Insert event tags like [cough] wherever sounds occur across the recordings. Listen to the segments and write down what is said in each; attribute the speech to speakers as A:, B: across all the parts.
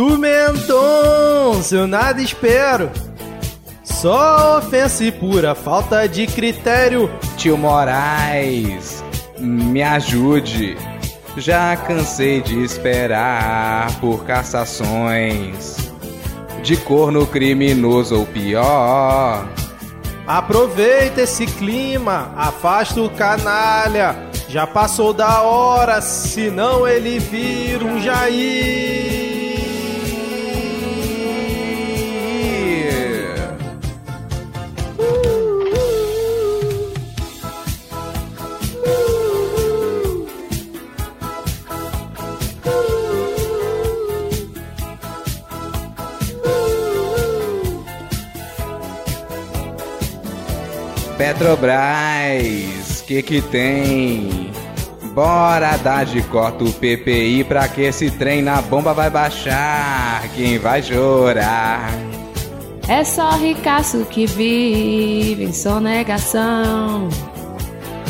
A: Do Mendonça eu nada espero. Só ofensa e pura falta de critério.
B: Tio Moraes, me ajude. Já cansei de esperar por cassações de corno criminoso ou pior.
A: Aproveita esse clima, afasta o canalha. Já passou da hora, senão ele vira um Jair.
B: Petrobras, que que tem? Bora dar de cota o PPI pra que esse trem na bomba vai baixar. Quem vai chorar?
C: É só ricaço que vive em sonegação.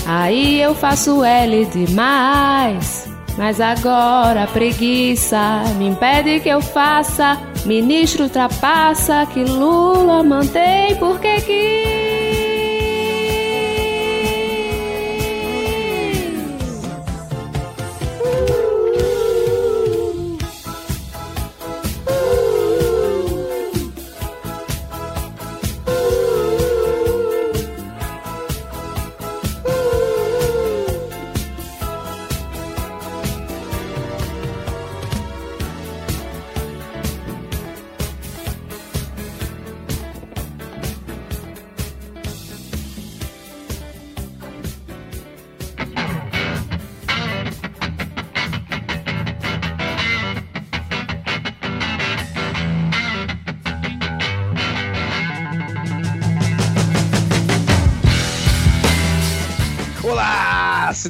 C: Aí eu faço L demais. Mas agora a preguiça me impede que eu faça. Ministro ultrapassa que Lula mantém porque quis.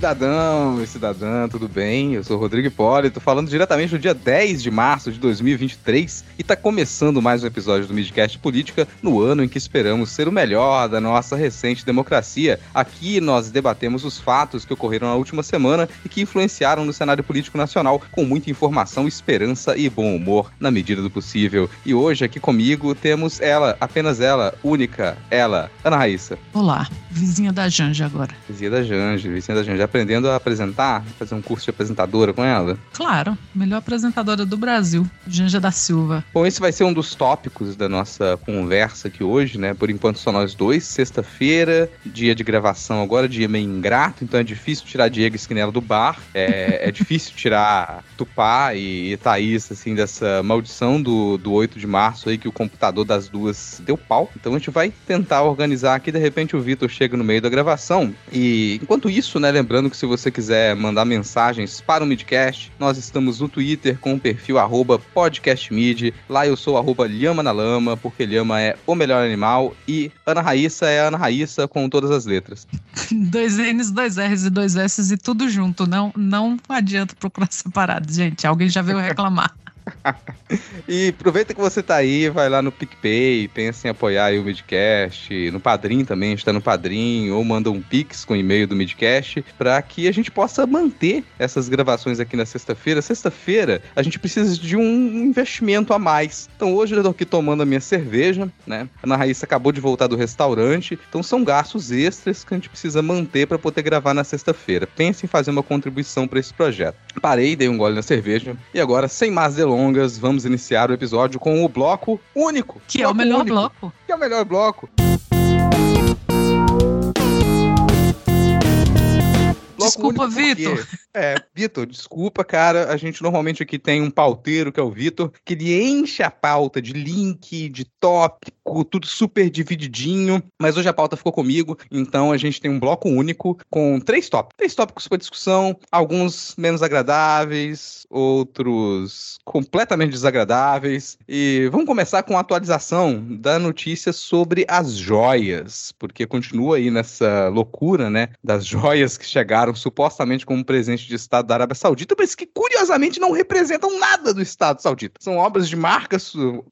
B: Cidadão e cidadã, tudo bem? Eu sou o Rodrigo Hipólito, falando diretamente do dia 10 de março de 2023 e tá começando mais um episódio do Midcast Política no ano em que esperamos ser o melhor da nossa recente democracia. Aqui nós debatemos os fatos que ocorreram na última semana e que influenciaram no cenário político nacional com muita informação, esperança e bom humor na medida do possível. E hoje aqui comigo temos ela, apenas ela, única, ela, Ana Raíssa.
D: Olá, vizinha da Janja agora.
B: Vizinha da Janja, vizinha da Janja aprendendo a apresentar, fazer um curso de apresentadora com ela?
D: Claro, melhor apresentadora do Brasil, Janja da Silva.
B: Bom, esse vai ser um dos tópicos da nossa conversa aqui hoje, né? Por enquanto só nós dois, sexta-feira, dia de gravação agora, dia meio ingrato, então é difícil tirar Diego Esquinela do bar, é, é [laughs] difícil tirar Tupá e, e Thaís, assim, dessa maldição do, do 8 de março aí, que o computador das duas deu pau. Então a gente vai tentar organizar aqui, de repente o Vitor chega no meio da gravação e enquanto isso, né, lembrando Lembrando que se você quiser mandar mensagens para o Midcast, nós estamos no Twitter com o perfil podcastmid. Lá eu sou arroba Lhama na Lama, porque Lhama é o melhor animal. E Ana Raíssa é Ana Raíssa com todas as letras. [laughs]
D: dois N's, dois R's e dois S's e tudo junto. Não, não adianta procurar separado, gente. Alguém já veio reclamar.
B: E aproveita que você tá aí, vai lá no PicPay, pensa em apoiar o Midcast, no Padrim também, está no Padrim, ou manda um Pix com e-mail do Midcast, para que a gente possa manter essas gravações aqui na sexta-feira. Sexta-feira, a gente precisa de um investimento a mais. Então hoje eu tô aqui tomando a minha cerveja, né? A Ana Raíssa acabou de voltar do restaurante, então são gastos extras que a gente precisa manter para poder gravar na sexta-feira. Pense em fazer uma contribuição para esse projeto. Parei, dei um gole na cerveja, e agora, sem mais delongas, delongas, vamos iniciar o episódio com o bloco único.
D: Que bloco é o melhor
B: único,
D: bloco.
B: Que é o melhor bloco.
D: Desculpa, Vitor.
B: É, Vitor, desculpa, cara. A gente normalmente aqui tem um pauteiro, que é o Vitor, que ele enche a pauta de link, de tópico, tudo super divididinho. Mas hoje a pauta ficou comigo, então a gente tem um bloco único com três tópicos. Três tópicos para discussão, alguns menos agradáveis, outros completamente desagradáveis. E vamos começar com a atualização da notícia sobre as joias, porque continua aí nessa loucura, né, das joias que chegaram supostamente como presente de Estado da Arábia Saudita, mas que curiosamente não representam nada do Estado saudita. São obras de marca,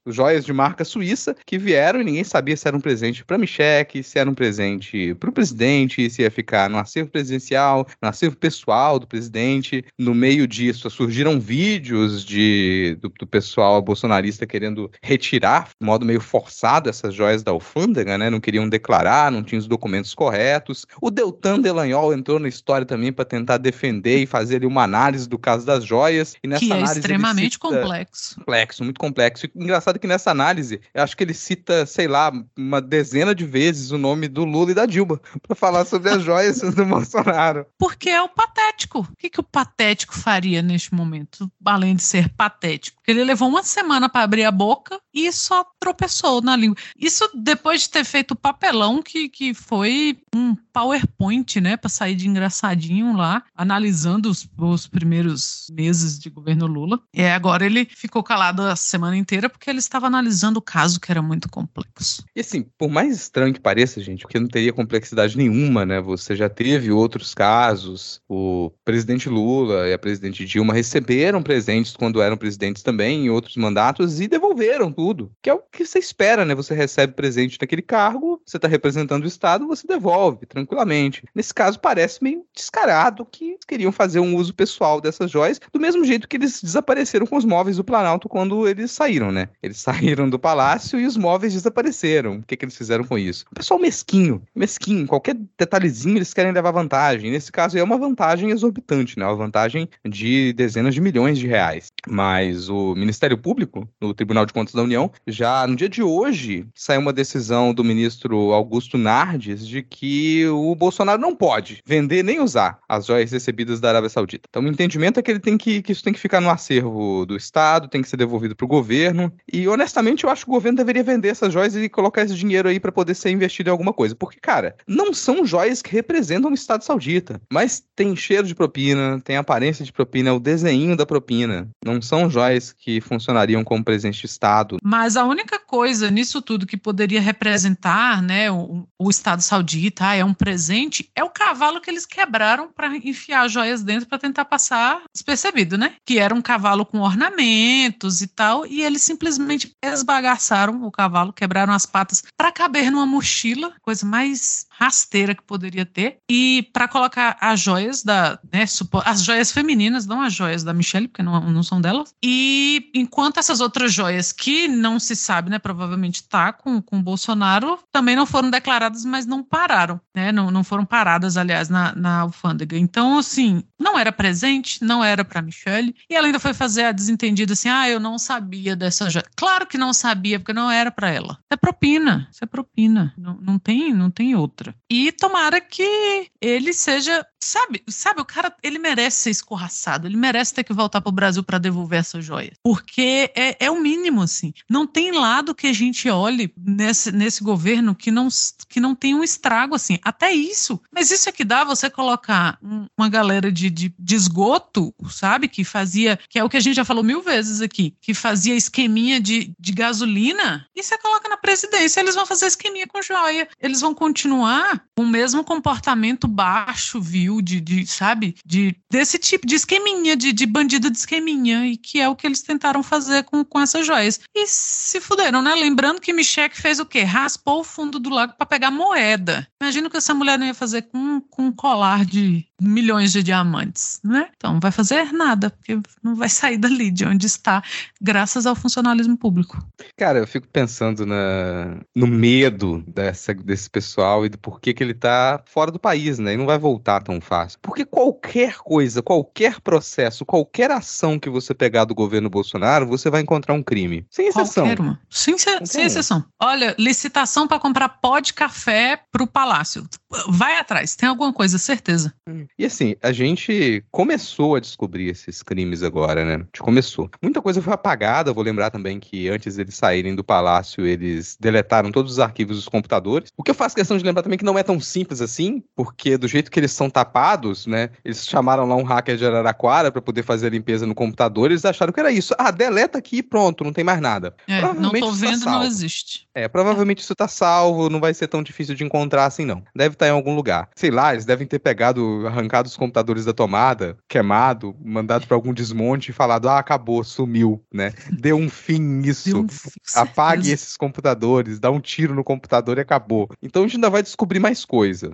B: joias de marca suíça, que vieram e ninguém sabia se era um presente para Michele, se era um presente para o presidente, se ia ficar no acervo presidencial, no acervo pessoal do presidente. No meio disso, surgiram vídeos de, do, do pessoal bolsonarista querendo retirar, de modo meio forçado, essas joias da alfândega, né? Não queriam declarar, não tinham os documentos corretos. O Deltan Delanhol entrou na história também para tentar defender e fazer ali uma análise do caso das joias. E nessa
D: que é
B: análise
D: extremamente
B: cita...
D: complexo.
B: Complexo, muito complexo. E engraçado que nessa análise, eu acho que ele cita, sei lá, uma dezena de vezes o nome do Lula e da Dilma [laughs] para falar sobre as joias do Bolsonaro.
D: Porque é o patético. O que, que o patético faria neste momento, além de ser patético? Ele levou uma semana para abrir a boca e só tropeçou na língua. Isso depois de ter feito o papelão que, que foi um PowerPoint, né, para sair de engraçadinho lá, analisando os, os primeiros meses de governo Lula. E agora ele ficou calado a semana inteira porque ele estava analisando o caso que era muito complexo.
B: E assim, por mais estranho que pareça, gente, porque não teria complexidade nenhuma, né? Você já teve outros casos. O presidente Lula e a presidente Dilma receberam presentes quando eram presidentes também em outros mandatos e devolveram tudo. Que é o que você espera, né? Você recebe presente naquele cargo, você está representando o Estado, você devolve tranquilamente. Nesse caso, parece meio descarado que queriam fazer um uso pessoal dessas joias, do mesmo jeito que eles desapareceram com os móveis do Planalto quando eles saíram, né? Eles [laughs] saíram do palácio e os móveis desapareceram. O que, que eles fizeram com isso? O pessoal mesquinho, mesquinho, qualquer detalhezinho eles querem levar vantagem. Nesse caso é uma vantagem exorbitante, né? Uma vantagem de dezenas de milhões de reais. Mas o Ministério Público, no Tribunal de Contas da União, já no dia de hoje saiu uma decisão do ministro Augusto Nardes de que o Bolsonaro não pode vender nem usar as joias recebidas da Arábia Saudita. Então, o entendimento é que ele tem que, que isso tem que ficar no acervo do Estado, tem que ser devolvido para o governo. E honestamente, eu acho que o governo deveria vender essas joias e colocar esse dinheiro aí para poder ser investido em alguma coisa. Porque, cara, não são joias que representam o Estado saudita, mas tem cheiro de propina, tem aparência de propina, é o desenho da propina. Não são joias que funcionariam como presente de Estado.
D: Mas a única coisa nisso tudo que poderia representar, né, o, o Estado saudita, ah, é um presente, é o cavalo que eles quebraram para enfiar joias dentro para tentar passar despercebido, né? Que era um cavalo com ornamentos e tal, e eles simplesmente esbagaçaram o cavalo, quebraram as patas para caber numa mochila, coisa mais rasteira que poderia ter, e para colocar as joias da, né, as joias femininas, não as joias da Michelle, porque não, não são delas, e enquanto essas outras joias que não se sabe, né, provavelmente tá com, com Bolsonaro, também não foram declaradas, mas não pararam, né, não, não foram paradas, aliás, na, na alfândega. Então, assim, não era presente, não era para Michelle, e ela ainda foi fazer a desentendida assim, ah, eu não sabia dessa joia. Claro que não sabia, porque não era para ela. É propina, isso é propina, não, não tem, não tem outra. E tomara que ele seja Sabe, sabe, o cara, ele merece ser escorraçado, ele merece ter que voltar pro Brasil para devolver essa joia. Porque é, é o mínimo, assim. Não tem lado que a gente olhe nesse, nesse governo que não, que não tem um estrago, assim. Até isso. Mas isso é que dá você colocar uma galera de, de, de esgoto, sabe? Que fazia, que é o que a gente já falou mil vezes aqui, que fazia esqueminha de, de gasolina, e você coloca na presidência, eles vão fazer esqueminha com joia. Eles vão continuar com o mesmo comportamento baixo, viu? De, de, sabe? De, desse tipo de esqueminha, de, de bandido de esqueminha, e que é o que eles tentaram fazer com, com essas joias. E se fuderam, né? Lembrando que Michelle fez o quê? Raspou o fundo do lago para pegar moeda. Imagina o que essa mulher não ia fazer com, com um colar de milhões de diamantes, né? Então não vai fazer nada, porque não vai sair dali de onde está, graças ao funcionalismo público.
B: Cara, eu fico pensando na, no medo dessa, desse pessoal e do porquê que ele tá fora do país, né? E não vai voltar tão fácil. Porque qualquer coisa, qualquer processo, qualquer ação que você pegar do governo Bolsonaro, você vai encontrar um crime. Sem exceção.
D: Qualquer uma. Sem, sem exceção. Olha, licitação para comprar pó de café pro palácio. Vai atrás, tem alguma coisa, certeza.
B: Hum. E assim, a gente começou a descobrir esses crimes agora, né? A gente começou. Muita coisa foi apagada, vou lembrar também que antes deles saírem do palácio, eles deletaram todos os arquivos dos computadores. O que eu faço questão de lembrar também que não é tão simples assim, porque do jeito que eles são tapados, tapados, né? Eles chamaram lá um hacker de Araraquara para poder fazer a limpeza no computador, eles acharam que era isso. Ah, deleta aqui e pronto, não tem mais nada.
D: É, não tô tá vendo, tá não existe.
B: É, provavelmente isso tá salvo, não vai ser tão difícil de encontrar assim, não. Deve estar tá em algum lugar. Sei lá, eles devem ter pegado, arrancado os computadores da tomada, queimado, mandado para algum desmonte e falado, ah, acabou, sumiu, né? Deu um fim nisso. Um fim, Apague esses computadores, dá um tiro no computador e acabou. Então a gente ainda vai descobrir mais coisa.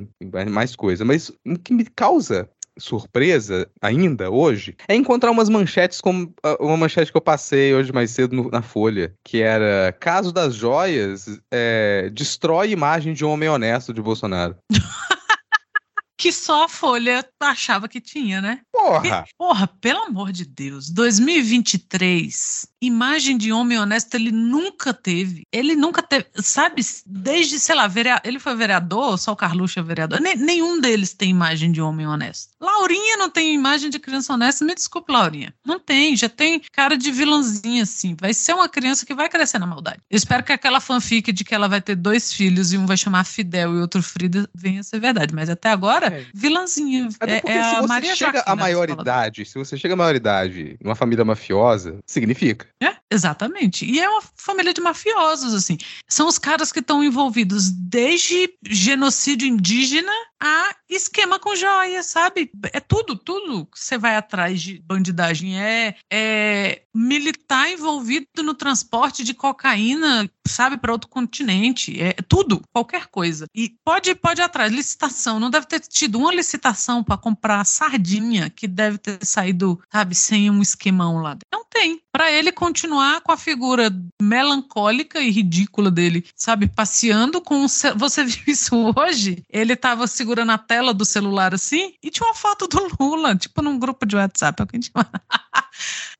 B: Mais coisa. Mas o que me causa surpresa ainda hoje é encontrar umas manchetes como ah, uma manchete que eu passei hoje mais cedo no, na Folha, que era caso das joias é, destrói imagem de um homem honesto de Bolsonaro. [laughs]
D: que só a Folha achava que tinha, né?
B: Porra!
D: E, porra, pelo amor de Deus, 2023 imagem de homem honesto ele nunca teve. Ele nunca teve, sabe? Desde, sei lá, ele foi vereador, só o Carluxo é vereador. nenhum deles tem imagem de homem honesto. Laurinha não tem imagem de criança honesta. Me desculpe, Laurinha. Não tem, já tem cara de vilãzinha, assim. Vai ser uma criança que vai crescer na maldade. Eu espero que aquela fanfic de que ela vai ter dois filhos e um vai chamar Fidel e outro Frida venha a ser verdade. Mas até agora, é. vilãzinha.
B: Até é, é a Maria chega à maioridade, se você chega à maioridade numa família mafiosa, significa.
D: É, exatamente. E é uma família de mafiosos, assim. São os caras que estão envolvidos desde genocídio indígena a esquema com joia, sabe? É tudo, tudo que você vai atrás de bandidagem. É, é militar envolvido no transporte de cocaína, sabe, para outro continente. É tudo, qualquer coisa. E pode, pode ir atrás. Licitação. Não deve ter tido uma licitação para comprar sardinha que deve ter saído, sabe, sem um esquemão lá. Não tem. Para ele continuar com a figura melancólica e ridícula dele, sabe, passeando com. Você viu isso hoje? Ele estava segurando segurando a tela do celular assim e tinha uma foto do Lula, tipo num grupo de WhatsApp. É o que a gente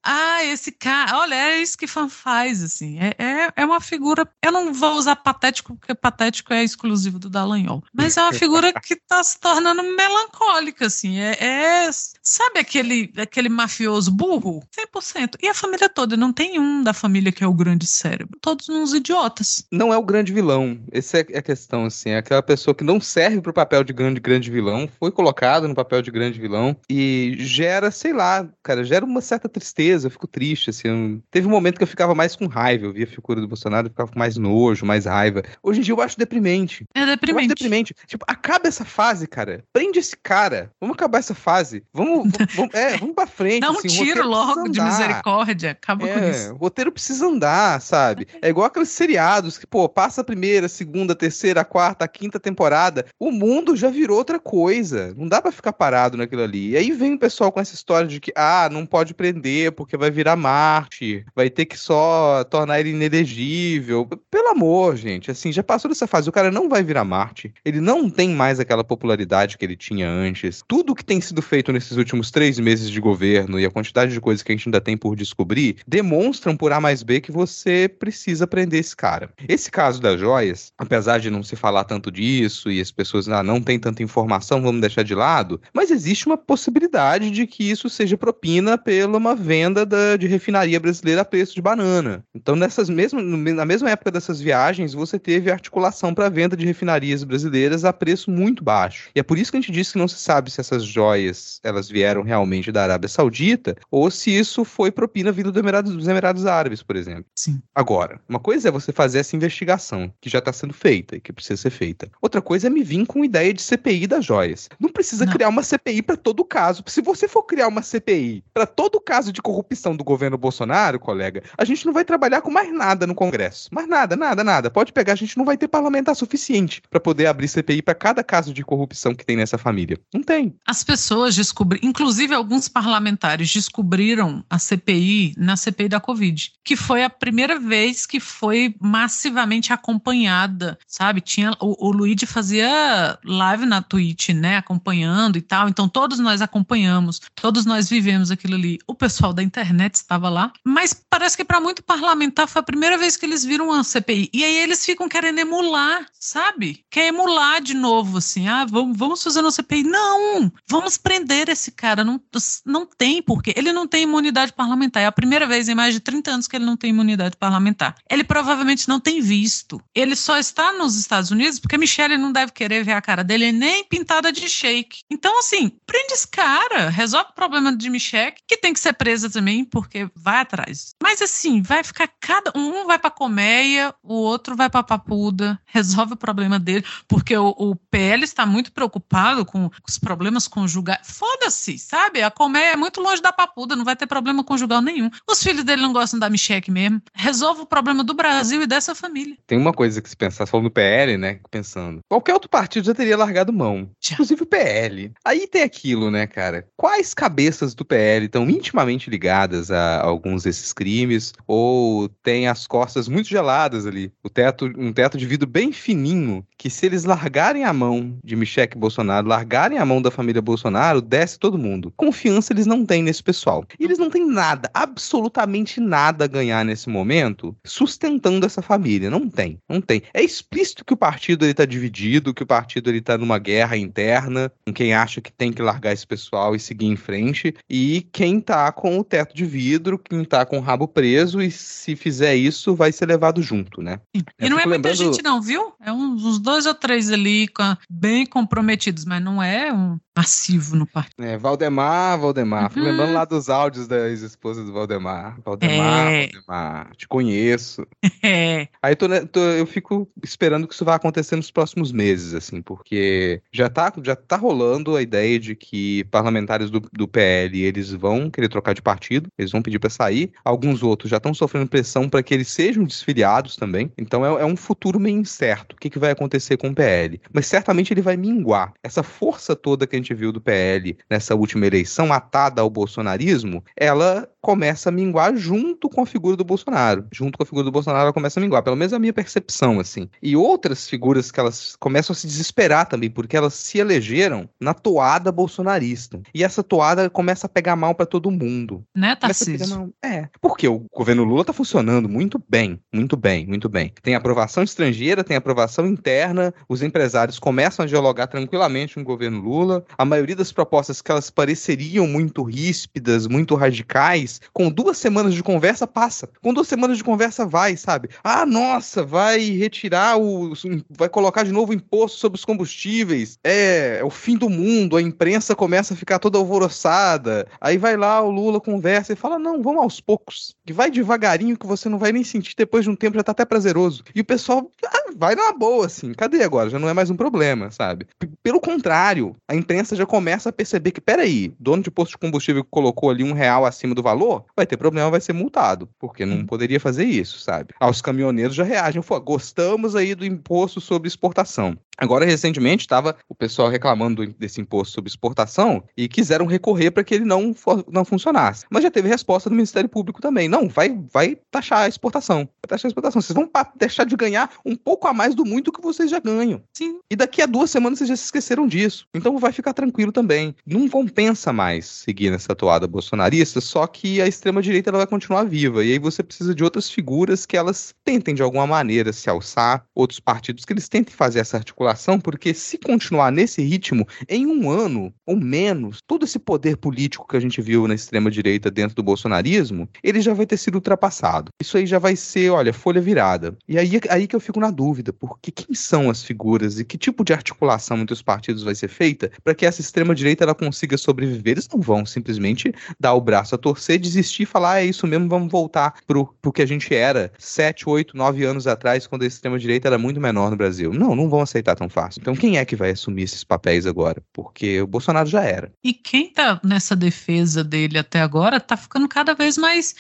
D: ah, esse cara, olha, é isso que fã faz, assim. É, é, é, uma figura. Eu não vou usar patético, porque patético é exclusivo do Dallagnol. Mas é uma figura [laughs] que tá se tornando melancólica, assim. É, é, sabe aquele, aquele mafioso burro? 100%. E a família toda. Não tem um da família que é o grande cérebro. Todos uns idiotas.
B: Não é o grande vilão. Essa é a questão, assim. É aquela pessoa que não serve pro papel de grande, grande vilão, foi colocado no papel de grande vilão e gera, sei lá, cara, gera uma certa tristeza, eu fico triste, assim. Teve um momento que eu ficava mais com raiva, eu via a figura do Bolsonaro, eu ficava com mais nojo, mais raiva. Hoje em dia eu acho deprimente.
D: É deprimente. Eu acho deprimente.
B: Tipo, acaba essa fase, cara. Prende esse cara. Vamos acabar essa fase. Vamos, vamos, [laughs] é, vamos pra frente.
D: Dá um assim, tiro logo de misericórdia. Acaba é, com isso.
B: O roteiro precisa andar, sabe? É igual aqueles seriados que, pô, passa a primeira, segunda, terceira, quarta, quinta temporada. O mundo já virou outra coisa. Não dá para ficar parado naquilo ali. E aí vem o pessoal com essa história de que, ah, não pode prender porque vai virar Marte, vai ter que só tornar ele inelegível. Pelo amor, gente, assim, já passou dessa fase. O cara não vai virar Marte. Ele não tem mais aquela popularidade que ele tinha antes. Tudo que tem sido feito nesses últimos três meses de governo e a quantidade de coisas que a gente ainda tem por descobrir demonstram por A mais B que você precisa prender esse cara. Esse caso das joias, apesar de não se falar tanto disso e as pessoas ah, não têm tanta informação, vamos deixar de lado, mas existe uma possibilidade de que isso seja propina pela uma venda da, de refinaria brasileira a preço de banana. Então, nessas mesmas, na mesma época dessas viagens, você teve articulação para venda de refinarias brasileiras a preço muito baixo. E é por isso que a gente disse que não se sabe se essas joias elas vieram realmente da Arábia Saudita ou se isso foi propina vindo do Emirados, dos Emirados Árabes, por exemplo.
D: Sim.
B: Agora, uma coisa é você fazer essa investigação que já está sendo feita e que precisa ser feita. Outra coisa é me vir com ideia de CPI das joias. Não precisa não. criar uma CPI para todo caso. Se você for criar uma CPI para todo caso de corrupção do governo Bolsonaro, colega, a gente não vai trabalhar com mais nada no Congresso. Mais nada, nada, nada. Pode pegar, a gente não vai ter parlamentar suficiente para poder abrir CPI para cada caso de corrupção que tem nessa família. Não tem.
D: As pessoas descobriram, inclusive alguns parlamentares descobriram a CPI na CPI da Covid, que foi a primeira vez que foi massivamente acompanhada, sabe? Tinha o, o Luigi fazia live na Twitch, né, acompanhando e tal. Então todos nós acompanhamos, todos nós vivemos aquilo ali. O pessoal da internet estava lá. Mas parece que para muito parlamentar foi a primeira vez que eles viram uma CPI. E aí eles ficam querendo emular, sabe? Quer emular de novo, assim. Ah, vamos, vamos fazer uma CPI. Não! Vamos prender esse cara. Não, não tem porque Ele não tem imunidade parlamentar. É a primeira vez em mais de 30 anos que ele não tem imunidade parlamentar. Ele provavelmente não tem visto. Ele só está nos Estados Unidos porque Michelle não deve querer ver a cara dele nem pintada de shake. Então, assim, prende esse cara, resolve o problema de Michelle, que tem que ser presa também, porque vai atrás. Mas, assim, vai ficar cada. Um vai pra colmeia, o outro vai pra papuda, resolve o problema dele, porque o, o PL está muito preocupado com os problemas conjugais. Foda-se, sabe? A colmeia é muito longe da papuda, não vai ter problema conjugal nenhum. Os filhos dele não gostam da Michelle mesmo. Resolve o problema do Brasil e dessa família.
B: Tem uma coisa que se pensar, falando no PL, né? Pensando. Qualquer outro partido já teria largado mão. Já. Inclusive o PL. Aí tem aquilo, né, cara? Quais cabeças do PL estão intimamente ligadas a alguns desses crimes? Ou tem as costas muito geladas ali? O teto, um teto de vidro bem fininho, que se eles largarem a mão de Michele Bolsonaro, largarem a mão da família Bolsonaro, desce todo mundo. Confiança eles não têm nesse pessoal. E eles não têm nada, absolutamente nada a ganhar nesse momento sustentando essa família. Não tem, não tem. É explícito que o partido ele tá dividido, que o partido ele tá numa guerra interna, com quem acha que tem que largar esse pessoal e seguir em frente, e quem tá com o teto de vidro, quem tá com o rabo preso, e se fizer isso, vai ser levado junto, né?
D: E não é muita lembrando... gente não, viu? É uns, uns dois ou três ali, bem comprometidos, mas não é um massivo no partido.
B: É, Valdemar, Valdemar. Uhum. lembrando lá dos áudios da ex-esposa do Valdemar. Valdemar, é. Valdemar, te conheço. [laughs] É. Aí tô, tô, eu fico esperando que isso vá acontecer nos próximos meses, assim, porque já tá, já tá rolando a ideia de que parlamentares do, do PL, eles vão querer trocar de partido, eles vão pedir para sair. Alguns outros já estão sofrendo pressão para que eles sejam desfiliados também. Então é, é um futuro meio incerto. O que, que vai acontecer com o PL? Mas certamente ele vai minguar. Essa força toda que a gente viu do PL nessa última eleição, atada ao bolsonarismo, ela começa a minguar junto com a figura do Bolsonaro. Junto com a figura do Bolsonaro, ela começa a minguar, pelo menos a minha percepção, assim. E outras figuras que elas começam a se desesperar também, porque elas se elegeram na toada bolsonarista. E essa toada começa a pegar mal para todo mundo.
D: Né, Tarcísio?
B: É, porque o governo Lula tá funcionando muito bem, muito bem, muito bem. Tem aprovação estrangeira, tem aprovação interna, os empresários começam a dialogar tranquilamente com o governo Lula. A maioria das propostas que elas pareceriam muito ríspidas, muito radicais, com duas semanas de conversa passa. Com duas semanas de conversa vai, sabe? Ah, nossa, vai retirar o. vai colocar de novo o imposto sobre os combustíveis. É, é o fim do mundo, a imprensa começa a ficar toda alvoroçada. Aí vai lá, o Lula conversa e fala: não, vamos aos poucos. Que vai devagarinho que você não vai nem sentir depois de um tempo, já tá até prazeroso. E o pessoal ah, vai na boa, assim. Cadê agora? Já não é mais um problema, sabe? P pelo contrário, a imprensa já começa a perceber que, peraí, dono de posto de combustível que colocou ali um real acima do valor, vai ter problema, vai ser multado. Porque não poderia fazer isso, sabe? Aos caminhoneiros já reagem, gostamos aí do imposto sobre exportação. Agora, recentemente, estava o pessoal reclamando desse imposto sobre exportação e quiseram recorrer para que ele não, não funcionasse. Mas já teve resposta do Ministério Público também. Não, vai, vai taxar a exportação. Vai taxar a exportação. Vocês vão deixar de ganhar um pouco a mais do muito que vocês já ganham. Sim. E daqui a duas semanas vocês já se esqueceram disso. Então vai ficar tranquilo também. Não vão pensar mais seguir nessa toada bolsonarista, só que a extrema-direita vai continuar viva. E aí você precisa de outras figuras que elas tentem, de alguma maneira, se alçar, outros partidos que eles tentem fazer essa articulação porque se continuar nesse ritmo, em um ano ou menos, todo esse poder político que a gente viu na extrema-direita dentro do bolsonarismo, ele já vai ter sido ultrapassado. Isso aí já vai ser, olha, folha virada. E aí, aí que eu fico na dúvida, porque quem são as figuras e que tipo de articulação entre os partidos vai ser feita para que essa extrema-direita ela consiga sobreviver? Eles não vão simplesmente dar o braço a torcer, desistir e falar, ah, é isso mesmo, vamos voltar pro, pro que a gente era sete, oito, nove anos atrás, quando a extrema-direita era muito menor no Brasil. Não, não vão aceitar tão fácil. Então quem é que vai assumir esses papéis agora? Porque o Bolsonaro já era.
D: E quem tá nessa defesa dele até agora tá ficando cada vez mais.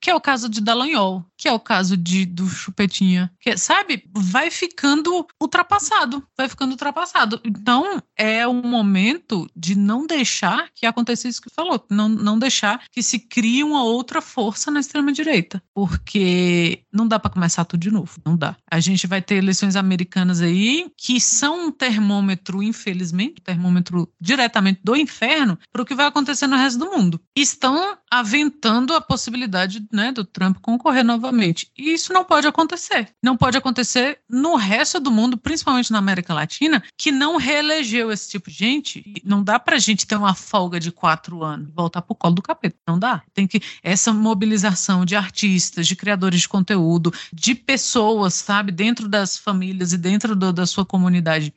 D: Que é o caso de Dallagnol, que é o caso de, do Chupetinha. Que, sabe? Vai ficando ultrapassado. Vai ficando ultrapassado. Então é um momento de não deixar que aconteça isso que falou. Não, não deixar que se crie uma outra força na extrema-direita. Porque não dá para começar tudo de novo. Não dá. A gente vai ter eleições americanas aí que são um termômetro, infelizmente, termômetro diretamente do inferno, para o que vai acontecer no resto do mundo. Estão aventando a possibilidade né, do Trump concorrer novamente. E isso não pode acontecer. Não pode acontecer no resto do mundo, principalmente na América Latina, que não reelegeu esse tipo de gente. Não dá para a gente ter uma folga de quatro anos, voltar para o colo do capeta. Não dá. Tem que essa mobilização de artistas, de criadores de conteúdo, de pessoas, sabe, dentro das famílias e dentro do, da sua comunidade,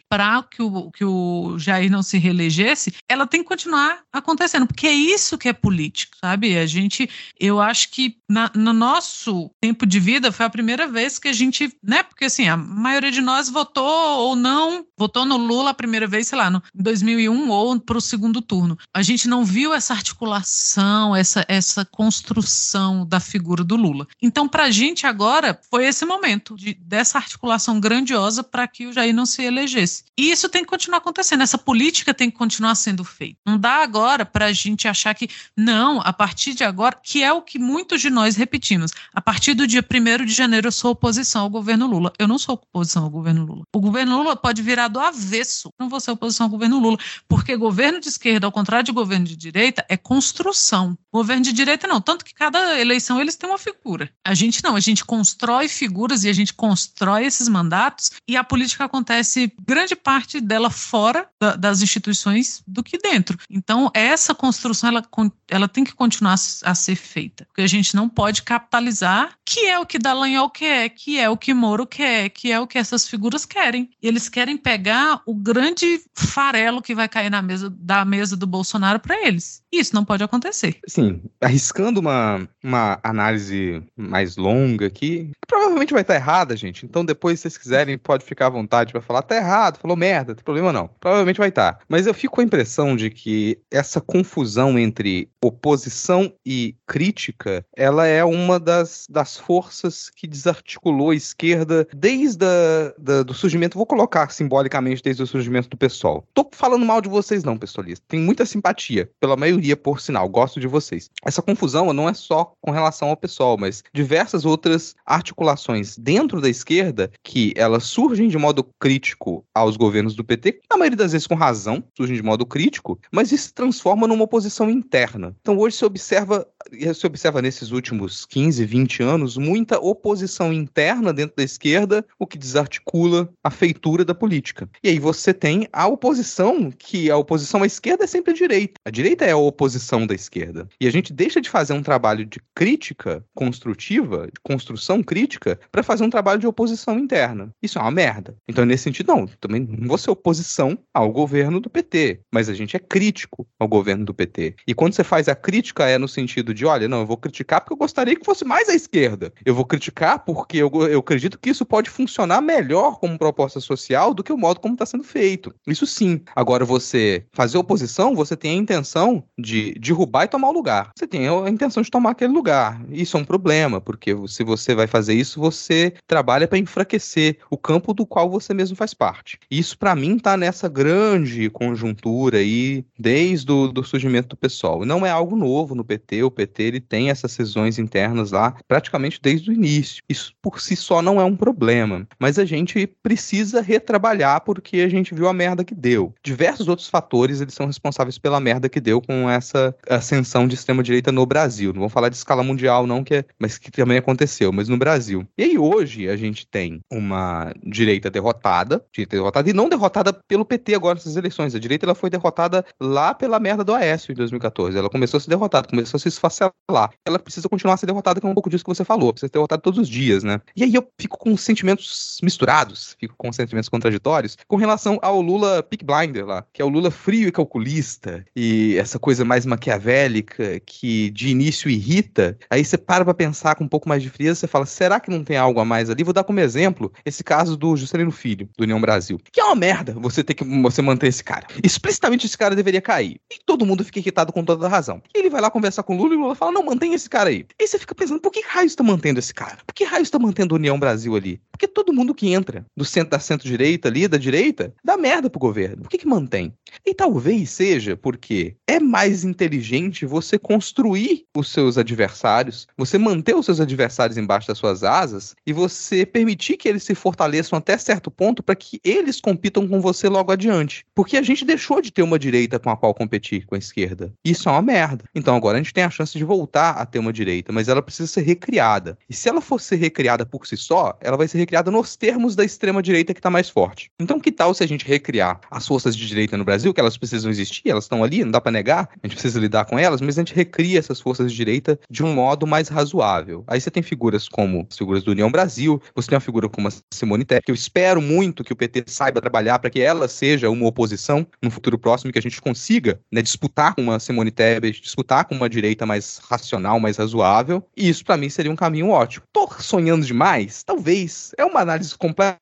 D: para que o, que o Jair não se reelegesse, ela tem que continuar acontecendo, porque é isso que é político, sabe? A gente, eu acho que na, no nosso tempo de vida foi a primeira vez que a gente, né? Porque assim, a maioria de nós votou ou não, votou no Lula a primeira vez, sei lá, no 2001 ou para o segundo turno. A gente não viu essa articulação, essa, essa construção da figura do Lula. Então, para a gente agora foi esse momento de, dessa articulação grandiosa para que o Jair não se elegesse. E isso tem que continuar acontecendo. Essa política tem que continuar sendo feita. Não dá agora para a gente achar que não, a partir de agora, que é o que muitos de nós repetimos. A partir do dia 1 de janeiro eu sou oposição ao governo Lula. Eu não sou oposição ao governo Lula. O governo Lula pode virar do avesso. Não vou ser oposição ao governo Lula, porque governo de esquerda, ao contrário de governo de direita, é construção. Governo de direita não, tanto que cada eleição eles têm uma figura. A gente não, a gente constrói figuras e a gente constrói esses mandatos e a política acontece grande parte dela fora da, das instituições do que dentro. Então essa construção ela, ela tem que continuar a ser feita, porque a gente não pode capitalizar que é o que Dallagnol quer, que é o que Moro quer, que é o que essas figuras querem. E eles querem pegar o grande farelo que vai cair na mesa da mesa do Bolsonaro para eles. Isso não pode acontecer.
B: Sim, arriscando uma, uma análise mais longa aqui, que provavelmente vai estar errada, gente. Então depois, se vocês quiserem, pode ficar à vontade para falar, tá errado, falou merda, não tem problema não. Provavelmente vai estar. Mas eu fico com a impressão de que essa confusão entre oposição e crítica, ela é uma das, das forças que desarticulou a esquerda desde a, da, do surgimento, vou colocar simbolicamente desde o surgimento do PSOL. Tô falando mal de vocês não, pessoalista. Tem muita simpatia pela maioria, por sinal, gosto de vocês. Essa confusão não é só com relação ao PSOL, mas diversas outras articulações dentro da esquerda que elas surgem de modo crítico aos governos do PT, na maioria das vezes com razão, surgem de modo crítico, mas isso se transforma numa oposição interna. Então hoje se observa se observa nesses últimos 15, 20 anos muita oposição interna dentro da esquerda, o que desarticula a feitura da política. E aí você tem a oposição, que a oposição à esquerda é sempre a direita. A direita é a oposição da esquerda. E a gente deixa de fazer um trabalho de crítica construtiva, de construção crítica, para fazer um trabalho de oposição interna. Isso é uma merda. Então, nesse sentido, não, também não vou ser oposição ao governo do PT, mas a gente é crítico ao governo do PT. E quando você faz a crítica, é no sentido de, olha, não, eu vou criticar porque eu gostaria que fosse mais à esquerda. Eu vou criticar porque eu, eu acredito que isso pode funcionar melhor como proposta social do que o modo como está sendo feito. Isso sim. Agora, você fazer oposição, você tem a intenção de derrubar e tomar o lugar. Você tem a intenção de tomar aquele lugar. Isso é um problema, porque se você vai fazer isso, você trabalha para enfraquecer o campo do qual você mesmo faz parte. Isso, para mim, está nessa grande conjuntura aí, desde o do surgimento do pessoal. Não é algo novo no PT. O PT ele tem essas cisões internas lá praticamente desde o início. Isso por si só não é um problema, mas a gente precisa retrabalhar porque a gente viu a merda que deu. Diversos outros fatores eles são responsáveis pela merda que deu com essa ascensão de extrema direita no Brasil. Não vou falar de escala mundial não, que é, mas que também aconteceu, mas no Brasil. E aí hoje a gente tem uma direita derrotada, direita derrotada e não derrotada pelo PT agora nessas eleições. A direita ela foi derrotada lá pela merda do Aécio em 2014. Ela começou a ser derrotada, começou a se esfacelar. Ela precisa continuar a ser derrotada, que é um pouco disso que você falou. Precisa ser derrotada todos os dias, né? E aí eu fico com sentimentos misturados, fico com sentimentos contraditórios com relação ao Lula Pick Blinder lá, que é o Lula frio e calculista e essa coisa mais maquiavélica que de início irrita. Aí você para pra pensar com um pouco mais de frieza, você fala, será que não tem algo a mais ali? Vou dar como exemplo esse caso do Juscelino Filho, do União Brasil. Que é uma merda você ter que você manter esse cara. Explicitamente esse cara deveria cair. E todo mundo fica irritado com toda a razão. E ele vai lá conversar com o Lula e o Lula fala: não, mantém esse cara aí. E você fica pensando, por que raio está mantendo esse cara? Por que raio está mantendo a União Brasil ali? Porque todo mundo que entra do centro da centro-direita ali, da direita, dá merda pro governo. Por que, que mantém? E talvez seja porque é mais inteligente você construir os seus adversários, você manter os seus adversários embaixo das suas asas e você permitir que eles se fortaleçam até certo ponto para que eles compitam com você logo adiante. Porque a gente deixou de ter uma direita com a qual competir com a esquerda. Isso é uma merda. Então agora a gente tem a chance de voltar a ter uma direita, mas ela precisa ser recriada. E se ela for ser recriada por si só, ela vai ser recriada nos termos da extrema direita que está mais forte. Então que tal se a gente recriar as forças de direita no Brasil, que elas precisam existir, elas estão ali, não dá para negar, a gente precisa lidar com elas, mas a gente recria essas forças de direita de um modo mais razoável. Aí você tem figuras como as figuras do União Brasil, você tem uma figura como a Simone Tebet, que eu espero muito que o PT saiba trabalhar para que ela seja uma oposição no futuro próximo que a gente consiga né, disputar com uma Simone Tebet, disputar com uma direita mais racional, mais razoável. E isso para mim seria um caminho ótimo. Tô sonhando demais? Talvez. É uma análise completamente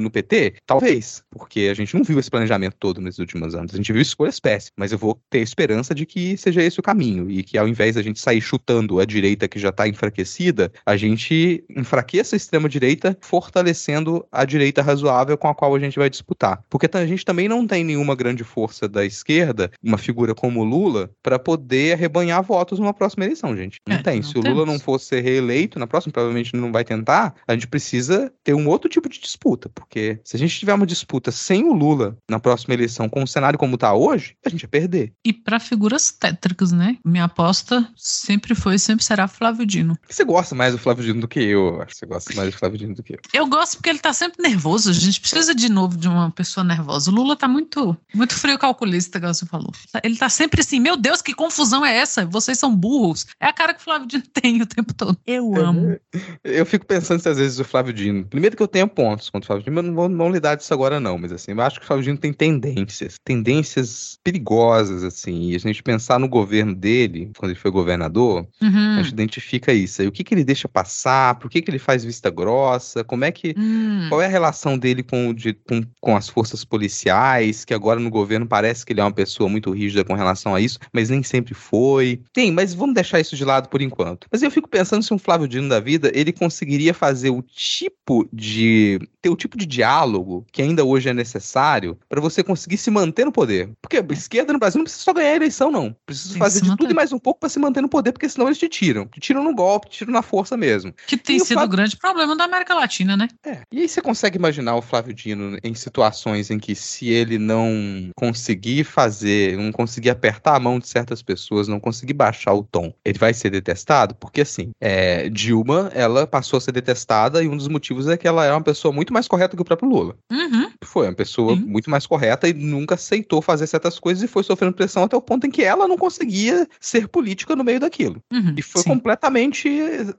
B: no PT? Talvez, porque a gente não viu esse planejamento todo nesses últimos anos. A gente viu escolhas péssimas, mas eu vou ter esperança de que seja esse o caminho e que ao invés da gente sair chutando a direita que já está enfraquecida, a gente enfraqueça a extrema direita, fortalecendo a direita razoável com a qual a gente vai disputar. Porque a gente também não tem nenhuma grande força da esquerda, uma figura como Lula, para poder arrebanhar votos numa próxima eleição, gente. Não é, tem. Não Se o Lula não fosse reeleito na próxima, provavelmente não vai tentar, a gente precisa ter um outro tipo de disputa, porque se a gente tiver uma disputa sem o Lula na próxima eleição com o cenário como está hoje, a gente vai perder.
D: E para figuras tétricas, né? Minha aposta sempre foi e sempre será Flávio Dino.
B: Você gosta mais do Flávio Dino do que eu, acho que você gosta mais do Flávio Dino do que eu.
D: Eu gosto porque ele tá sempre nervoso. A gente precisa de novo de uma pessoa nervosa. O Lula tá muito, muito frio calculista, como você falou. Ele tá sempre assim, meu Deus, que confusão é essa? Vocês são burros. É a cara que o Flávio Dino [laughs] tem o tempo todo. Eu amo.
B: Eu fico pensando se às vezes o Flávio Dino. Primeiro que eu tenho pontos contra o Flávio Dino, mas não vou não lidar disso agora, não. Mas assim, eu acho que o Flávio Dino tem tendências. Tendências perigosas, assim. E a gente pensar no governo dele, quando ele foi governador, uhum. a gente identifica isso. Aí o que, que ele deixa passar, por que, que ele faz vista grossa, como é que. Hum. Qual é a relação dele com, de, com, com as forças policiais, que agora no governo parece que ele é uma pessoa muito rígida com relação a isso, mas nem sempre foi. Tem, mas vamos deixar isso de lado por enquanto. Mas eu fico pensando se um Flávio Dino da vida, ele conseguiria fazer o tipo de. ter o tipo de diálogo que ainda hoje é necessário para você conseguir se manter no poder. Porque a esquerda no Brasil não precisa só ganhar a eleição, não. Precisa tem fazer de tudo e mais um pouco para se manter no poder, porque senão eles te tiram. Te tiram no golpe, te tiram na força mesmo.
D: Que tem e sido o grande problema da América Latina, né?
B: É. E aí você consegue imaginar o Flávio Dino em situações em que se ele não conseguir fazer, não conseguir apertar a mão de certas pessoas, não conseguir baixar o tom, ele vai ser detestado? Porque assim, é, Dilma, ela passou a ser detestada e um dos motivos é que ela é uma pessoa muito mais correta que o próprio Lula.
D: Uhum.
B: Foi uma pessoa uhum. muito mais correta e nunca aceitou fazer certas coisas e foi sofrendo pressão até o ponto em que ela não conseguia ser política no meio daquilo.
D: Uhum.
B: E foi Sim. completamente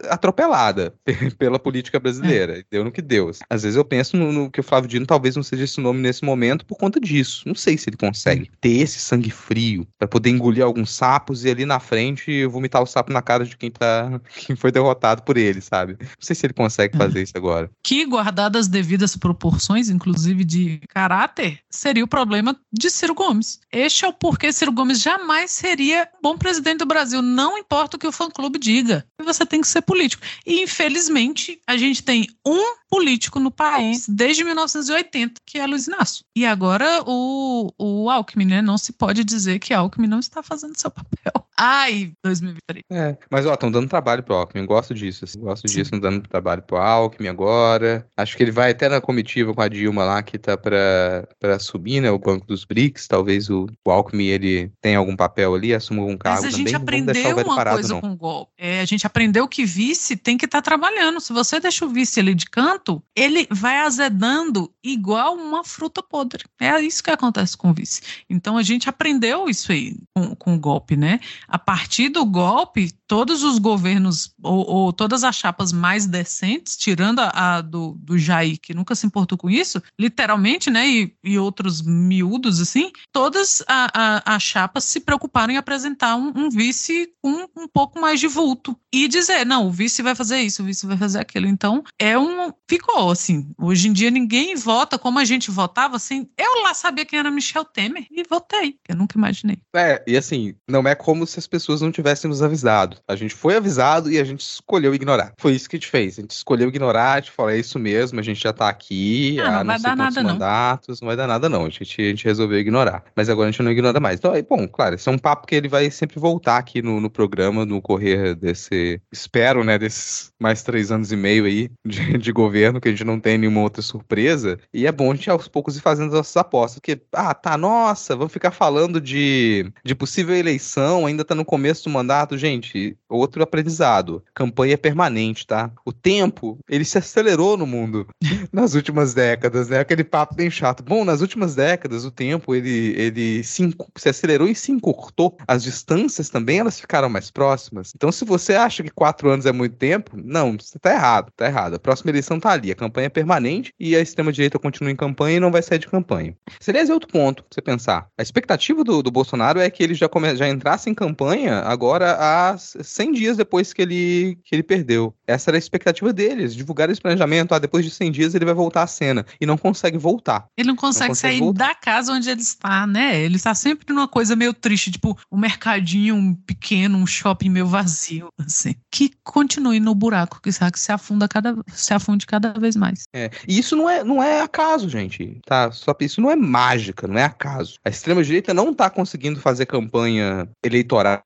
B: atropelada pela política brasileira. É. Deu no que deu. Às vezes eu penso no, no, que o Flávio Dino talvez não seja esse nome nesse momento por conta disso. Não sei se ele consegue ter esse sangue frio para poder engolir alguns sapos e ali na frente vomitar o sapo na cara de quem tá [laughs] quem foi derrotado por ele, sabe? Não sei se ele consegue é. fazer isso agora.
D: Que guardadas devidas proporções, inclusive de caráter, seria o problema de Ciro Gomes. Este é o porquê Ciro Gomes jamais seria bom presidente do Brasil, não importa o que o fã-clube diga. Você tem que ser político. E infelizmente, a gente tem um político no país desde 1980, que é Luiz Inácio. E agora o, o Alckmin, né? Não se pode dizer que Alckmin não está fazendo seu papel. [laughs] Ai, 2023.
B: É, mas ó, estão dando trabalho pro Alckmin, gosto disso, assim, gosto Sim. disso, dando trabalho pro Alckmin agora. Acho que ele vai até na comitiva com a Dilma lá, que tá pra, pra subir, né, o banco dos BRICS, talvez o, o Alckmin, ele tenha algum papel ali, assuma algum cargo
D: também.
B: Mas a gente
D: também. aprendeu uma parado, coisa não. com o golpe. É, a gente aprendeu que vice tem que estar tá trabalhando. Se você deixa o vice ali de canto, ele vai azedando igual uma fruta podre. É isso que acontece com o vice. Então a gente aprendeu isso aí com, com o golpe, né? A partir do golpe, todos os governos, ou, ou todas as chapas mais decentes, tirando a, a, do, do Jair, que nunca se importou com isso, literalmente, né? E, e outros miúdos, assim, todas as chapas se preocuparam em apresentar um, um vice com um pouco mais de vulto. E dizer, não, o vice vai fazer isso, o vice vai fazer aquilo. Então, é um. Ficou, assim. Hoje em dia ninguém vota como a gente votava, assim. Eu lá sabia quem era Michel Temer e votei. Eu nunca imaginei.
B: É, e assim, não é como se as pessoas não tivessem nos avisado. A gente foi avisado e a gente escolheu ignorar. Foi isso que a gente fez. A gente escolheu ignorar, a gente falou, é isso mesmo, a gente já tá aqui.
D: Ah, não vai dar nada, não.
B: mandatos, não vai dar nada não. A gente, a gente resolveu ignorar. Mas agora a gente não ignora mais. Então, bom, claro, esse é um papo que ele vai sempre voltar aqui no, no programa, no correr desse, espero, né, desses mais três anos e meio aí de, de governo, que a gente não tem nenhuma outra surpresa. E é bom a gente aos poucos ir fazendo as nossas apostas. Porque, ah, tá, nossa, vamos ficar falando de, de possível eleição, ainda tá no começo do mandato. Gente, outro aprendizado. Campanha é permanente, tá? O tempo, ele se acelerou no mundo [laughs] nas últimas décadas, né? Aquele papo bem chato. Bom, nas últimas décadas, o tempo, ele, ele se, se acelerou e se encurtou. As distâncias também, elas ficaram mais próximas. Então, se você acha que quatro anos é muito tempo, não, você tá errado, tá errado. A próxima eleição tá ali, a campanha é permanente e a extrema-direita continua em campanha e não vai sair de campanha. Seria esse outro ponto, pra você pensar. A expectativa do, do Bolsonaro é que ele já, come, já entrasse em campanha agora há 100 dias depois que ele, que ele perdeu. Essa era a expectativa deles, divulgar esse planejamento. Ah, depois de 100 dias ele vai voltar à cena. E não consegue voltar.
D: Ele não consegue, não consegue sair voltar. da casa onde ele está, né? Ele está sempre numa coisa meio triste, tipo um mercadinho um pequeno, um shopping meio vazio, [laughs] assim. Que continue no buraco, que se afunda cada se afunde cada vez mais.
B: É. E isso não é, não é acaso, gente. Tá? Só isso não é mágica, não é acaso. A extrema direita não está conseguindo fazer campanha eleitoral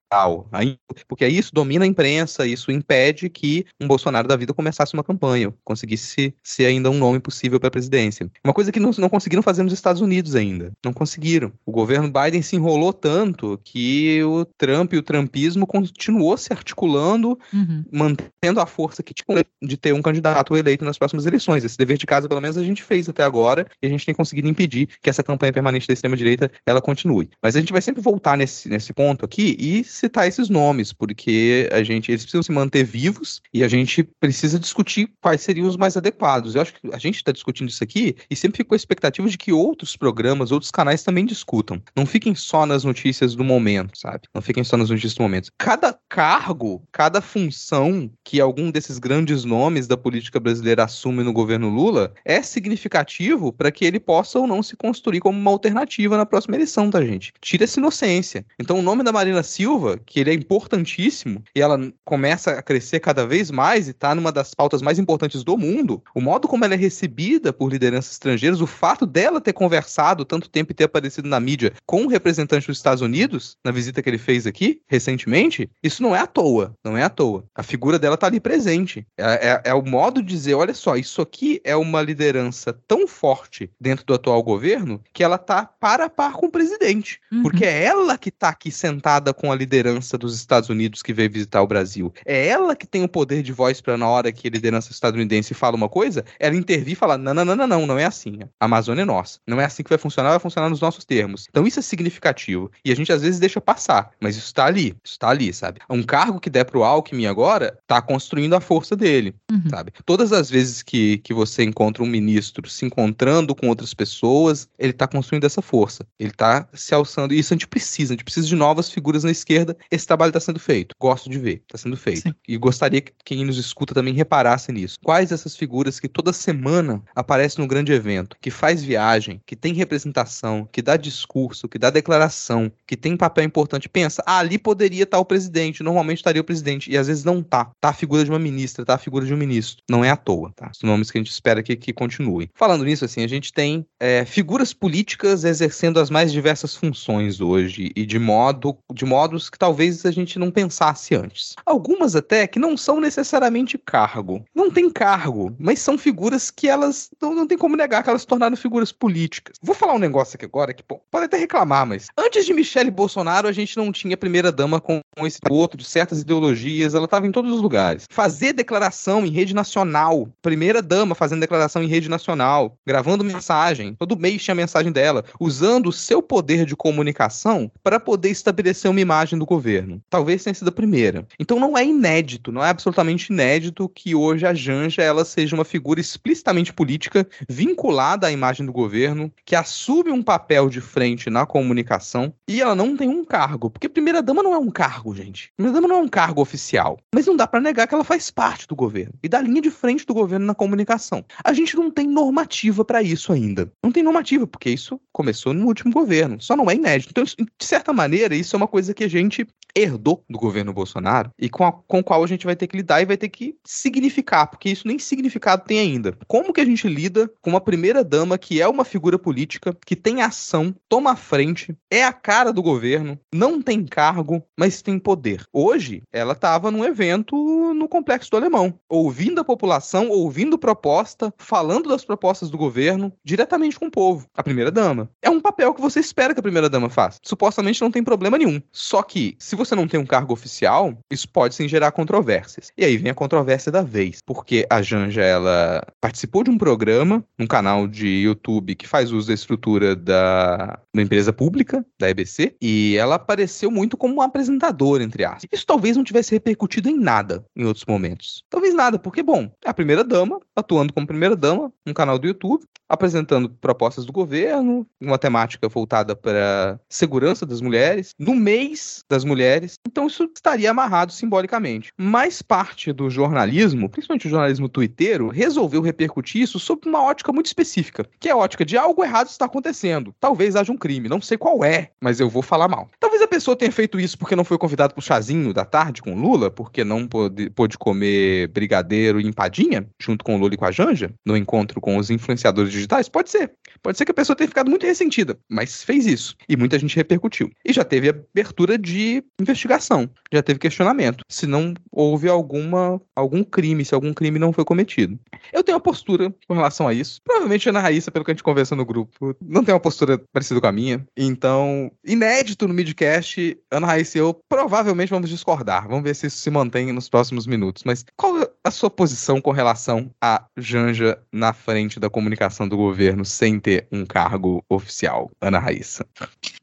B: porque isso domina a imprensa, isso impede que um Bolsonaro da vida começasse uma campanha, conseguisse ser ainda um nome possível para a presidência. Uma coisa que não, não conseguiram fazer nos Estados Unidos ainda. Não conseguiram. O governo Biden se enrolou tanto que o Trump e o Trumpismo continuou se articulando, uhum. mantendo a força que tinha de ter um candidato eleito nas próximas eleições. Esse dever de casa, pelo menos, a gente fez até agora e a gente tem conseguido impedir que essa campanha permanente da extrema-direita ela continue. Mas a gente vai sempre voltar nesse, nesse ponto aqui e citar esses nomes, porque a gente, eles precisam se manter vivos e a gente precisa discutir quais seriam os mais adequados. Eu acho que a gente está discutindo isso aqui e sempre fica com a expectativa de que outros programas, outros canais também discutam. Não fiquem só nas notícias do momento, sabe? Não fiquem só nas notícias do momento. Cada cargo, cada função que algum desses grandes nomes da política brasileira assume no governo Lula é significativo para que ele possa ou não se construir como uma alternativa na próxima eleição, tá, gente? Tira essa inocência. Então, o nome da Marina Silva, que ele é importantíssimo e ela começa a crescer cada vez mais e está numa das pautas mais importantes do mundo, o modo como ela é recebida por lideranças estrangeiras, o fato dela ter conversado tanto tempo e ter aparecido na mídia com um representante dos Estados Unidos, na visita que ele fez aqui recentemente, isso não é à toa, não é à toa. A figura dela está ali presente. É, é, é o modo de dizer, olha só, isso aqui é uma liderança tão forte dentro do atual governo que ela está para a par com o presidente. Uhum. Porque é ela que está aqui sentada com a liderança dos Estados Unidos que veio visitar o Brasil. É ela que tem o poder de voz para na hora que a liderança estadunidense fala uma coisa, ela intervir e falar: não, não, não, não, não, não é assim. A Amazônia é nossa. Não é assim que vai funcionar, vai funcionar nos nossos termos. Então isso é significativo. E a gente às vezes deixa passar, mas isso está ali, isso tá ali, sabe? Um cargo que der pro Alckmin agora, tá construindo a força dele, uhum. sabe? Todas as vezes que, que você encontra um ministro se encontrando com outras pessoas, ele tá construindo essa força. Ele tá se alçando. E isso a gente precisa, a gente precisa de novas figuras na esquerda. Esse trabalho está sendo feito. Gosto de ver, está sendo feito. Sim. E gostaria que quem nos escuta também reparasse nisso. Quais essas figuras que toda semana aparecem no grande evento, que faz viagem, que tem representação, que dá discurso, que dá declaração, que tem papel importante. Pensa, ah, ali poderia estar o presidente, normalmente estaria o presidente, e às vezes não tá. Tá a figura de uma ministra, tá a figura de um ministro. Não é à toa, tá? São nomes que a gente espera que, que continuem. Falando nisso, assim, a gente tem é, figuras políticas exercendo as mais diversas funções hoje e de modo de modos que talvez a gente não pensasse antes. Algumas até que não são necessariamente cargo. Não tem cargo, mas são figuras que elas não, não tem como negar que elas se tornaram figuras políticas. Vou falar um negócio aqui agora que pode até reclamar, mas antes de Michele Bolsonaro a gente não tinha primeira dama com esse outro de certas ideologias, ela estava em todos os lugares. Fazer declaração em rede nacional, primeira dama fazendo declaração em rede nacional, gravando mensagem, todo mês tinha mensagem dela, usando o seu poder de comunicação para poder estabelecer uma imagem do governo. Talvez tenha sido a primeira. Então não é inédito, não é absolutamente inédito que hoje a Janja ela seja uma figura explicitamente política vinculada à imagem do governo, que assume um papel de frente na comunicação e ela não tem um cargo, porque primeira dama não é um cargo, gente. Primeira dama não é um cargo oficial, mas não dá para negar que ela faz parte do governo e da linha de frente do governo na comunicação. A gente não tem normativa para isso ainda. Não tem normativa, porque isso começou no último governo. Só não é inédito. Então, de certa maneira, isso é uma coisa que a gente herdou do governo Bolsonaro e com, a, com qual a gente vai ter que lidar e vai vai ter que significar, porque isso nem significado tem ainda. Como que a gente lida com uma primeira dama que é uma figura política, que tem ação, toma a frente, é a cara do governo, não tem cargo, mas tem poder. Hoje, ela estava num evento no Complexo do Alemão, ouvindo a população, ouvindo proposta, falando das propostas do governo, diretamente com o povo. A primeira dama. É um papel que você espera que a primeira dama faça. Supostamente não tem problema nenhum. Só que, se você não tem um cargo oficial, isso pode sim gerar controvérsias. E aí vem a controvérsia da vez, porque a Janja ela participou de um programa, num canal de YouTube que faz uso da estrutura da, da empresa pública, da EBC, e ela apareceu muito como uma apresentadora, entre aspas. Isso talvez não tivesse repercutido em nada em outros momentos. Talvez nada, porque, bom, é a primeira dama, atuando como primeira dama, num canal do YouTube, apresentando propostas do governo, uma temática voltada para segurança das mulheres, no mês das mulheres. Então isso estaria amarrado simbolicamente. Mas parte do jornalismo, principalmente o jornalismo twitteiro, resolveu repercutir isso sob uma ótica muito específica, que é a ótica de algo errado está acontecendo. Talvez haja um crime, não sei qual é, mas eu vou falar mal. Talvez a pessoa tenha feito isso porque não foi convidado para o chazinho da tarde com Lula, porque não pôde, pôde comer brigadeiro e empadinha, junto com o Lula e com a Janja, no encontro com os influenciadores digitais. Pode ser. Pode ser que a pessoa tenha ficado muito ressentida, mas fez isso. E muita gente repercutiu. E já teve abertura de investigação, já teve questionamento. Se não houve alguma, algum crime, se algum crime não foi cometido. Eu tenho uma postura com relação a isso. Provavelmente a Ana Raíssa, pelo que a gente conversa no grupo, não tem uma postura parecida com a minha. Então, inédito no midcast, Ana Raíssa e eu provavelmente vamos discordar. Vamos ver se isso se mantém nos próximos minutos. Mas qual a sua posição com relação a Janja na frente da comunicação do governo sem ter um cargo oficial, Ana Raíssa?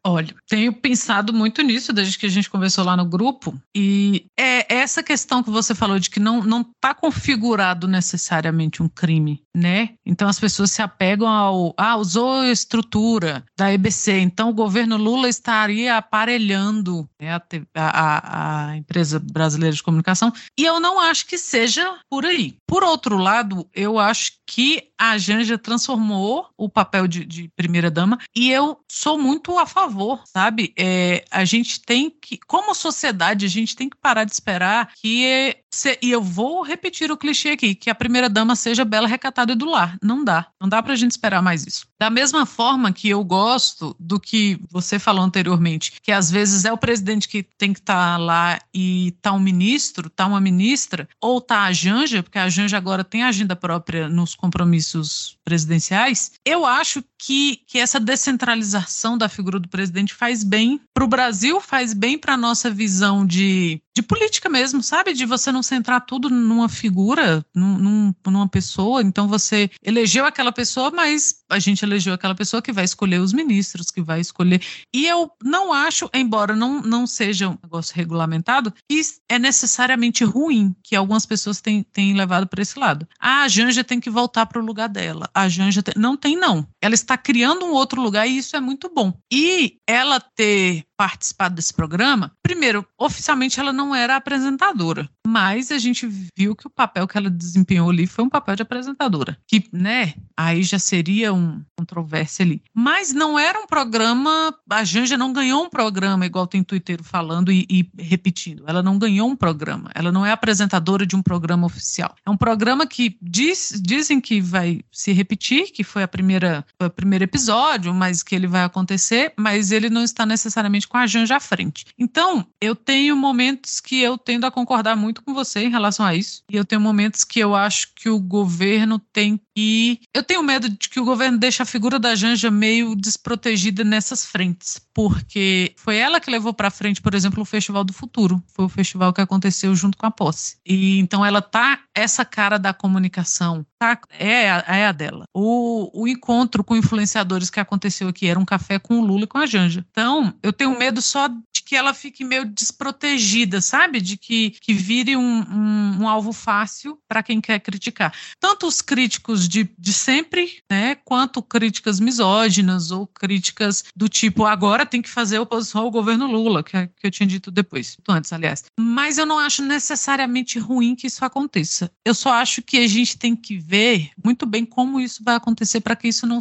D: Olha, tenho pensado muito nisso desde que a gente conversou lá no grupo, e é essa questão que você falou de que não não está configurado necessariamente um crime, né? Então as pessoas se apegam ao ah, usou a estrutura da EBC, então o governo Lula estaria aparelhando né, a, a, a empresa brasileira de comunicação, e eu não acho que seja por aí. Por outro lado, eu acho que a Janja transformou o papel de, de primeira-dama e eu sou muito a favor, sabe? É, a gente tem que, como sociedade, a gente tem que parar de esperar que. E eu vou repetir o clichê aqui, que a primeira-dama seja bela, recatada e do lar. Não dá. Não dá pra gente esperar mais isso. Da mesma forma que eu gosto do que você falou anteriormente, que às vezes é o presidente que tem que estar tá lá e tá um ministro, tá uma ministra, ou tá a Janja, porque a Janja agora tem agenda própria nos compromissos presidenciais, eu acho que, que essa descentralização da figura do presidente faz bem para o Brasil, faz bem para a nossa visão de, de política mesmo, sabe? De você não centrar tudo numa figura, num, numa pessoa. Então você elegeu aquela pessoa, mas a gente elegeu aquela pessoa que vai escolher os ministros, que vai escolher. E eu não acho, embora não, não seja um negócio regulamentado, que é necessariamente ruim que algumas pessoas têm, têm levado para esse lado. Ah, a Janja tem que voltar para o lugar dela. A Janja tem... não tem não. Ela está criando um outro lugar e isso é muito bom. E ela ter participado desse programa, primeiro, oficialmente ela não era apresentadora, mas a gente viu que o papel que ela desempenhou ali foi um papel de apresentadora, que, né, aí já seria um controvérsia ali. Mas não era um programa, a Janja não ganhou um programa igual tem Twitter falando e, e repetindo. Ela não ganhou um programa, ela não é apresentadora de um programa oficial. É um programa que diz, dizem que vai se repetir, que foi a primeira, foi o primeiro episódio, mas que ele vai acontecer, mas ele não está necessariamente com a Janja à frente. Então, eu tenho momentos que eu tendo a concordar muito com você em relação a isso, e eu tenho momentos que eu acho que o governo tem que. Eu tenho medo de que o governo deixe a figura da Janja meio desprotegida nessas frentes, porque foi ela que levou para frente, por exemplo, o Festival do Futuro. Foi o festival que aconteceu junto com a posse. E então ela tá essa cara da comunicação, tá, é, é a dela. O, o encontro com influenciadores que aconteceu aqui era um café com o Lula e com a Janja. Então, eu tenho medo só de que ela fique meio desprotegida, sabe? De que, que vire um, um, um alvo fácil para quem quer criticar. Tanto os críticos de, de sempre, né? Quanto críticas misóginas ou críticas do tipo, agora tem que fazer oposição ao governo Lula, que, que eu tinha dito depois, antes, aliás. Mas eu não acho necessariamente ruim que isso aconteça. Eu só acho que a gente tem que ver muito bem como isso vai acontecer para que isso não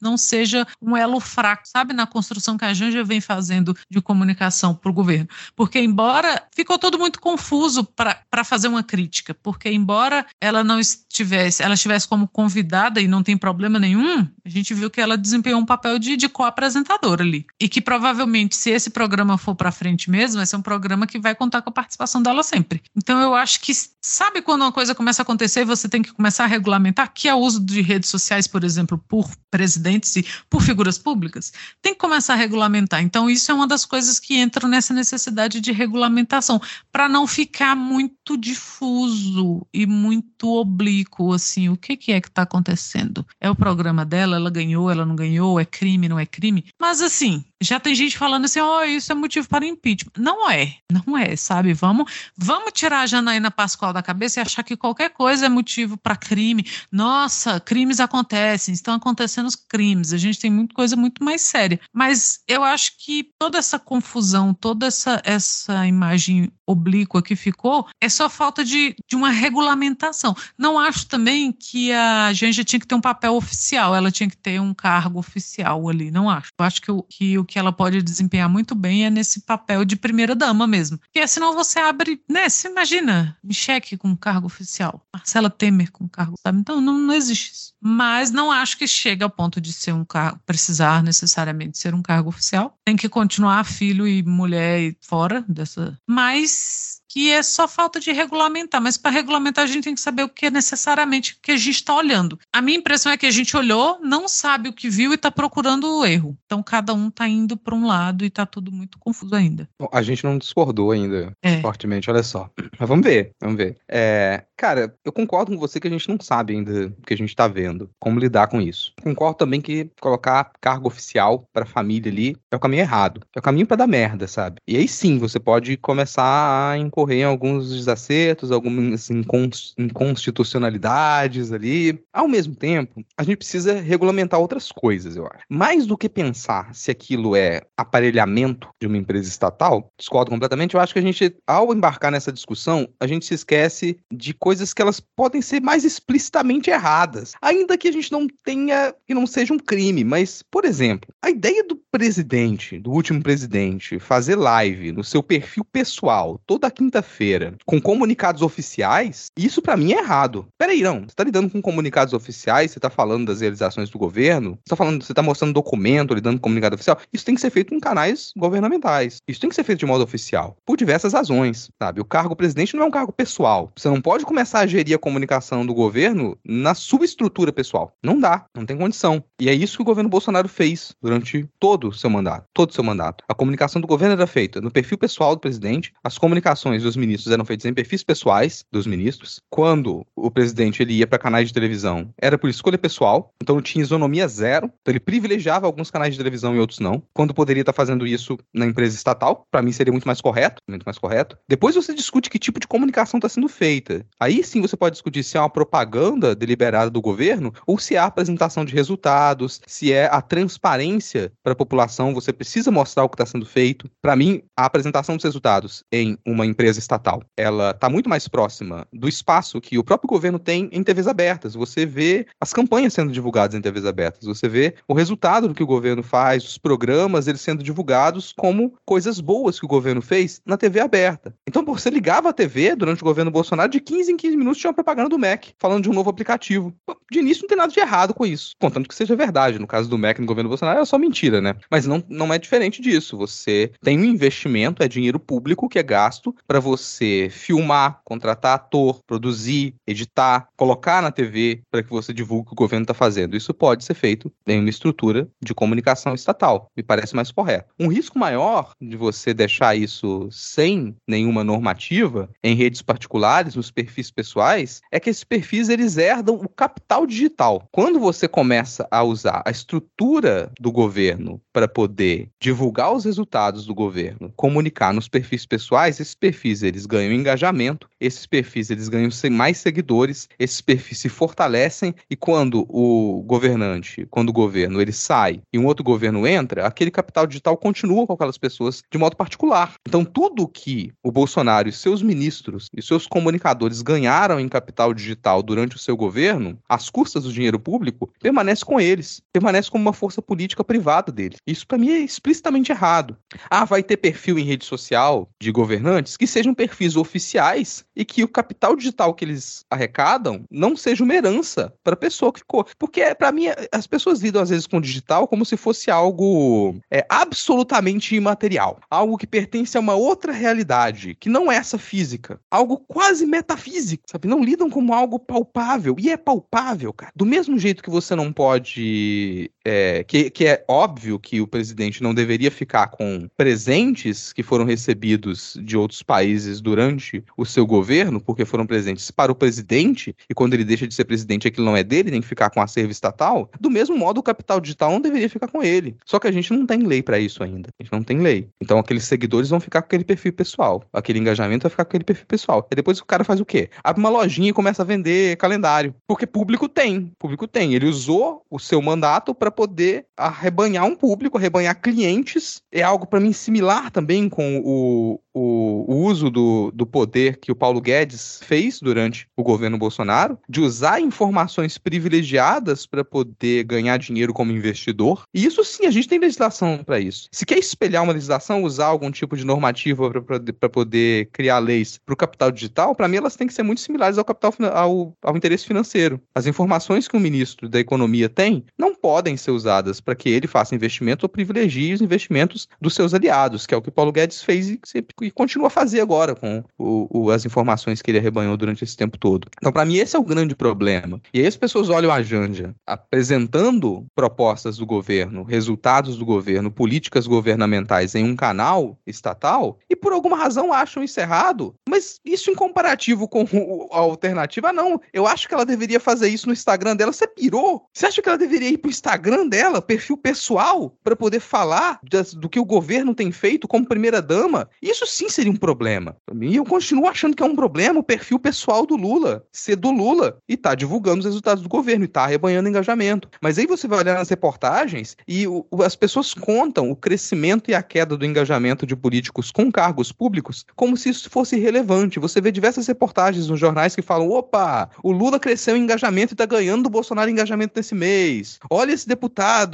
D: não seja um elo fraco, sabe, na construção que a Janja vem fazendo de comunicação para o governo. Porque, embora ficou todo muito confuso para fazer uma crítica, porque, embora ela não estivesse, ela estivesse como convidada e não tem problema nenhum, a gente viu que ela desempenhou um papel de, de co-apresentadora ali. E que provavelmente, se esse programa for para frente mesmo, vai ser um programa que vai contar com a participação dela sempre. Então, eu acho que, sabe quando uma coisa começa a acontecer e você tem que começar a regulamentar, que é o uso de redes sociais, por exemplo, por presidente presidentes e por figuras públicas, tem que começar a regulamentar. Então, isso é uma das coisas que entram nessa necessidade de regulamentação, para não ficar muito difuso e muito oblíquo, assim, o que, que é que está acontecendo? É o programa dela, ela ganhou, ela não ganhou, é crime, não é crime? Mas, assim, já tem gente falando assim, oh, isso é motivo para impeachment. Não é, não é, sabe? Vamos, vamos tirar a Janaína Pascoal da cabeça e achar que qualquer coisa é motivo para crime. Nossa, crimes acontecem, estão acontecendo os crimes. A gente tem muita coisa muito mais séria. Mas eu acho que toda essa confusão, toda essa, essa imagem oblíqua que ficou, é só falta de, de uma regulamentação. Não acho também que a gente tinha que ter um papel oficial, ela tinha que ter um cargo oficial ali, não acho. Eu acho que o que, o que ela pode desempenhar muito bem é nesse papel de primeira-dama mesmo. Porque senão você abre, né? Você imagina, Micheque com cargo oficial, Marcela Temer com cargo, sabe? Então não, não existe isso. Mas não acho que chega ao ponto de ser um cargo, precisar necessariamente ser um cargo oficial. Tem que continuar filho e mulher fora dessa. Mas que é só falta de regulamentar, mas para regulamentar a gente tem que saber o que é necessariamente que a gente está olhando. A minha impressão é que a gente olhou, não sabe o que viu e está procurando o erro. Então cada um está indo para um lado e está tudo muito confuso ainda.
B: A gente não discordou ainda é. fortemente, olha só. [clears throat] Mas vamos ver, vamos ver. É, cara, eu concordo com você que a gente não sabe ainda o que a gente está vendo, como lidar com isso. Concordo também que colocar cargo oficial para a família ali é o caminho errado. É o caminho para dar merda, sabe? E aí sim você pode começar a incorrer em alguns desacertos, algumas inconstitucionalidades ali. Ao mesmo tempo, a gente precisa regulamentar outras coisas, eu acho. Mais do que pensar se aquilo é aparelhamento de uma empresa estatal, discordo completamente, eu acho que a gente, ao embarcar nessa discussão, a gente se esquece de coisas que elas podem ser mais explicitamente erradas, ainda que a gente não tenha, que não seja um crime, mas, por exemplo, a ideia do presidente, do último presidente, fazer live no seu perfil pessoal toda quinta quinta-feira com comunicados oficiais, isso para mim é errado. Peraí, não. Você tá lidando com comunicados oficiais, você tá falando das realizações do governo, você tá falando, você tá mostrando documento, lidando com comunicado oficial. Isso tem que ser feito em canais governamentais. Isso tem que ser feito de modo oficial, por diversas razões, sabe? O cargo presidente não é um cargo pessoal. Você não pode começar a gerir a comunicação do governo na sua estrutura pessoal. Não dá, não tem condição. E é isso que o governo Bolsonaro fez durante todo o seu mandato, todo o seu mandato. A comunicação do governo era feita no perfil pessoal do presidente, as comunicações dos ministros eram feitas em perfis pessoais dos ministros. Quando o presidente ele ia para canais de televisão, era por escolha pessoal, então tinha isonomia zero. Então ele privilegiava alguns canais de televisão e outros não. Quando poderia estar tá fazendo isso na empresa estatal, para mim seria muito mais correto, muito mais correto. Depois você discute que tipo de comunicação está sendo feita. Aí sim você pode discutir se é uma propaganda deliberada do governo ou se é a apresentação de resultados, se é a transparência para a população. Você precisa mostrar o que está sendo feito. Para mim, a apresentação dos resultados em uma empresa estatal. Ela está muito mais próxima do espaço que o próprio governo tem em TVs abertas. Você vê as campanhas sendo divulgadas em TVs abertas, você vê o resultado do que o governo faz, os programas eles sendo divulgados como coisas boas que o governo fez na TV aberta. Então, você ligava a TV durante o governo Bolsonaro, de 15 em 15 minutos tinha uma propaganda do Mac falando de um novo aplicativo. De início não tem nada de errado com isso, contanto que seja verdade. No caso do Mac no governo Bolsonaro é só mentira, né? Mas não, não é diferente disso. Você tem um investimento, é dinheiro público que é gasto para você você filmar, contratar ator, produzir, editar, colocar na TV para que você divulgue o que o governo está fazendo. Isso pode ser feito em uma estrutura de comunicação estatal. Me parece mais correto. Um risco maior de você deixar isso sem nenhuma normativa em redes particulares, nos perfis pessoais, é que esses perfis eles herdam o capital digital. Quando você começa a usar a estrutura do governo para poder divulgar os resultados do governo, comunicar nos perfis pessoais, esses perfis perfis eles ganham engajamento, esses perfis eles ganham mais seguidores, esses perfis se fortalecem e quando o governante, quando o governo ele sai e um outro governo entra, aquele capital digital continua com aquelas pessoas de modo particular. Então tudo que o Bolsonaro e seus ministros e seus comunicadores ganharam em capital digital durante o seu governo, às custas do dinheiro público, permanece com eles, permanece como uma força política privada deles. Isso para mim é explicitamente errado. Ah, vai ter perfil em rede social de governantes que sejam perfis oficiais e que o capital digital que eles arrecadam não seja uma herança para a pessoa que ficou. Porque, para mim, as pessoas lidam às vezes com o digital como se fosse algo é, absolutamente imaterial. Algo que pertence a uma outra realidade, que não é essa física. Algo quase metafísico, sabe? Não lidam como algo palpável. E é palpável, cara. Do mesmo jeito que você não pode. É, que, que é óbvio que o presidente não deveria ficar com presentes que foram recebidos de outros países durante o seu governo, porque foram presentes para o presidente, e quando ele deixa de ser presidente, aquilo não é dele, tem que ficar com a acervo estatal. Do mesmo modo, o capital digital não deveria ficar com ele. Só que a gente não tem lei para isso ainda. A gente não tem lei. Então, aqueles seguidores vão ficar com aquele perfil pessoal. Aquele engajamento vai ficar com aquele perfil pessoal. E depois o cara faz o quê? Abre uma lojinha e começa a vender calendário. Porque público tem. Público tem. Ele usou o seu mandato para poder arrebanhar um público, arrebanhar clientes. É algo para mim similar também com o, o, o, uso do, do poder que o Paulo Guedes fez durante o governo Bolsonaro, de usar informações privilegiadas para poder ganhar dinheiro como investidor. E isso sim, a gente tem legislação para isso. Se quer espelhar uma legislação, usar algum tipo de normativa para poder criar leis para o capital digital, para mim elas têm que ser muito similares ao capital ao, ao interesse financeiro. As informações que o ministro da Economia tem não podem ser usadas para que ele faça investimento ou privilegie os investimentos dos seus aliados, que é o que o Paulo Guedes fez e sempre e continua a fazer agora com o, o, as informações que ele arrebanhou durante esse tempo todo. Então, para mim, esse é o grande problema. E aí as pessoas olham a Janja apresentando propostas do governo, resultados do governo, políticas governamentais em um canal estatal e por alguma razão acham isso errado. Mas isso em comparativo com a alternativa, não. Eu acho que ela deveria fazer isso no Instagram dela. Você pirou? Você acha que ela deveria ir pro Instagram dela, perfil pessoal, para poder falar do que o governo tem feito como primeira-dama? Isso sim seria um problema. E eu continuo achando que é um problema o perfil pessoal do Lula, ser do Lula e tá divulgando os resultados do governo e tá arrebanhando engajamento. Mas aí você vai olhar nas reportagens e o, as pessoas contam o crescimento e a queda do engajamento de políticos com cargos públicos como se isso fosse relevante. Você vê diversas reportagens nos jornais que falam: opa, o Lula cresceu em engajamento e tá ganhando do Bolsonaro engajamento nesse mês. Olha esse deputado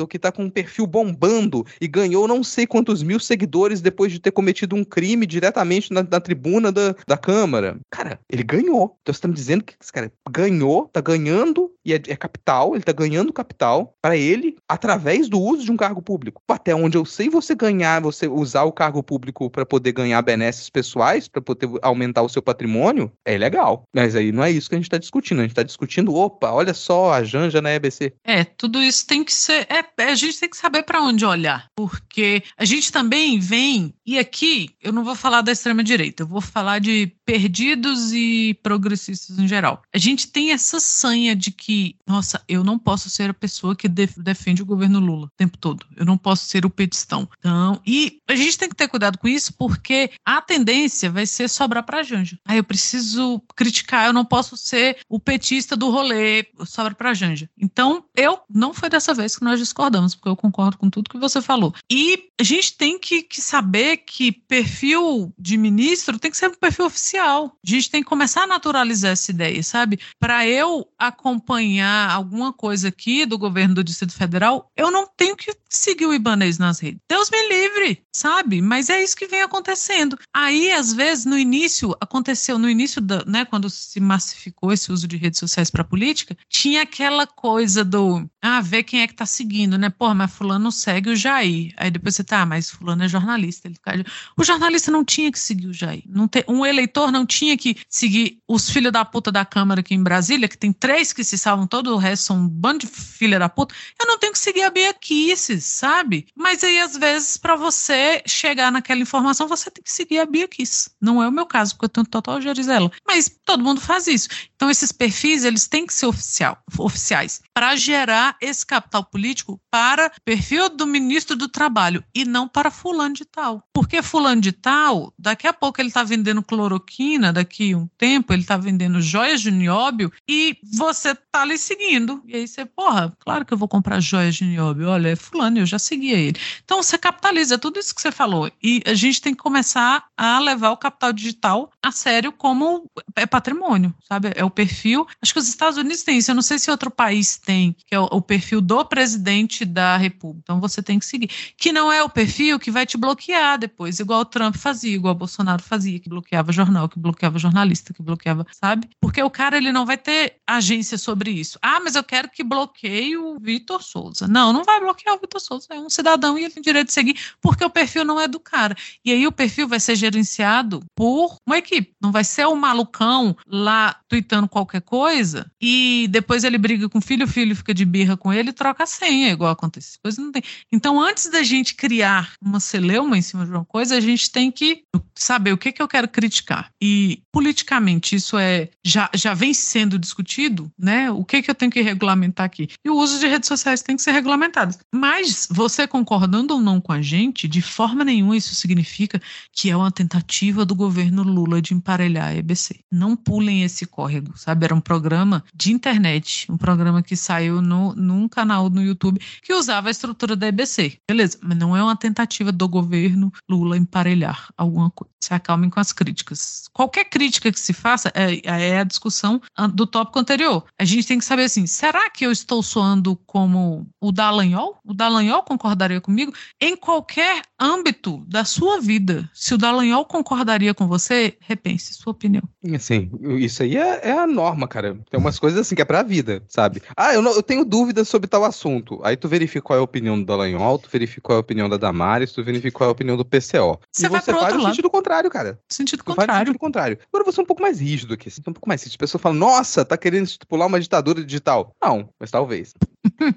B: que tá com um perfil bombando e ganhou não sei quantos mil seguidores depois de ter cometido um crime diretamente na, na tribuna da, da Câmara. Cara, ele ganhou. Então você tá me dizendo que esse cara ganhou, tá ganhando e é, é capital, ele tá ganhando capital para ele através do uso de um cargo público. Até onde eu sei, você ganhar, você usar o cargo público para poder ganhar benesses pessoais, para poder aumentar o seu patrimônio, é legal. Mas aí não é isso que a gente tá discutindo. A gente tá discutindo, opa, olha só a Janja na EBC.
D: É, tudo isso tem que ser. É, a gente tem que saber para onde olhar. Porque a gente também vem, e aqui eu não vou falar da extrema-direita, eu vou falar de perdidos e progressistas em geral. A gente tem essa sanha de que, nossa, eu não posso ser a pessoa que def defende o governo Lula o tempo todo. Eu não posso ser o petistão. Então, e a gente tem que ter cuidado com isso porque a tendência vai ser sobrar para Janja. Aí eu preciso criticar, eu não posso ser o petista do rolê, sobra para Janja. Então, eu não foi dessa vez que nós discordamos, porque eu concordo com tudo que você falou. E a gente tem que, que saber que perfil de ministro tem que ser um perfil oficial. A gente tem que começar a naturalizar essa ideia, sabe? Para eu acompanhar alguma coisa aqui do governo do Distrito Federal, eu não tenho que seguir o Ibanez nas redes. Deus me livre, sabe? Mas é isso que vem acontecendo. Aí, às vezes, no início, aconteceu, no início, da, né, quando se massificou esse uso de redes sociais para política, tinha aquela coisa do, ah, ver quem é que tá seguindo, né? Porra, mas fulano segue o Jair. Aí depois você tá, ah, mas fulano é jornalista. Ele fica... O jornalista não tinha que seguir o Jair. Não te... Um eleitor não tinha que seguir os filhos da puta da Câmara aqui em Brasília, que tem três que se salvam todo o resto são um bando de filha da puta, eu não tenho que seguir a Bia Kisses, sabe? Mas aí, às vezes, para você chegar naquela informação, você tem que seguir a Bia Kiss. Não é o meu caso, porque eu tenho total Gerizela. Mas todo mundo faz isso. Então, esses perfis, eles têm que ser oficial, oficiais para gerar esse capital político para perfil do ministro do Trabalho e não para fulano de tal. Porque fulano de tal, daqui a pouco ele está vendendo cloroquina, daqui a um tempo ele está vendendo joias de nióbio e você tá ali seguindo. E aí você, porra, claro que eu vou comprar joias de nióbio. Olha, é fulano, eu já seguia ele. Então você capitaliza tudo isso que você falou. E a gente tem que começar a levar o capital digital a sério como é patrimônio, sabe? É o perfil. Acho que os Estados Unidos têm isso. Eu não sei se outro país tem, que é o, o perfil do presidente da República. Então você tem que seguir. Que não é o perfil que vai te bloquear depois, igual o Trump fazia, igual o Bolsonaro fazia, que bloqueava jornal, que bloqueava jornalista, que bloqueava, sabe? Porque o cara ele não vai ter agência sobre isso. Ah, mas eu quero que bloqueie o Vitor Souza. Não, não vai bloquear o Vitor Souza. É um cidadão e ele tem direito de seguir, porque o perfil não é do cara. E aí o perfil vai ser gerenciado por uma equipe. Não vai ser o malucão lá tweetando qualquer coisa e depois ele briga com o filho, o filho fica de birra com ele e troca a senha, igual acontece. Coisa não tem. Então, antes da gente criar uma celeuma em cima de uma coisa, a gente tem que saber o que, que eu quero criticar. E politicamente isso é já, já vem sendo discutido, né? O que, que eu tenho que regulamentar aqui? E o uso de redes sociais tem que ser regulamentado. Mas você concordando ou não com a gente, de forma nenhuma isso significa que é uma tentativa do governo Lula de emparelhar a EBC. Não pulem esse córrego, sabe? Era um programa de internet, um programa que saiu no, num canal no YouTube que usava a estrutura da EBC. Beleza, mas não é uma tentativa do governo Lula emparelhar alguma coisa. Se acalmem com as críticas. Qualquer crítica que se faça é, é a discussão do tópico anterior. A gente tem que saber assim: será que eu estou soando como o Dallagnol? O Dallagnol concordaria comigo? Em qualquer âmbito da sua vida, se o Dallagnol concordaria com você, repense sua opinião.
B: Assim, isso aí é, é a norma, cara. Tem umas coisas assim que é pra vida, sabe? Ah, eu, não, eu tenho dúvidas sobre tal assunto. Aí tu verifica qual é a opinião do Dallagnol, tu verifica qual é a opinião da Damares, tu verifica qual é a opinião do PCO.
D: Você
B: e
D: vai
B: você
D: pro
B: faz
D: lado.
B: sentido contrário, cara.
D: Sentido
B: Tu faz no
D: contrário.
B: sentido contrário. Agora você é um pouco mais rígido aqui, assim, um pouco mais rígido. A pessoa fala, nossa, tá querendo estipular uma ditadura digital. Não, mas talvez.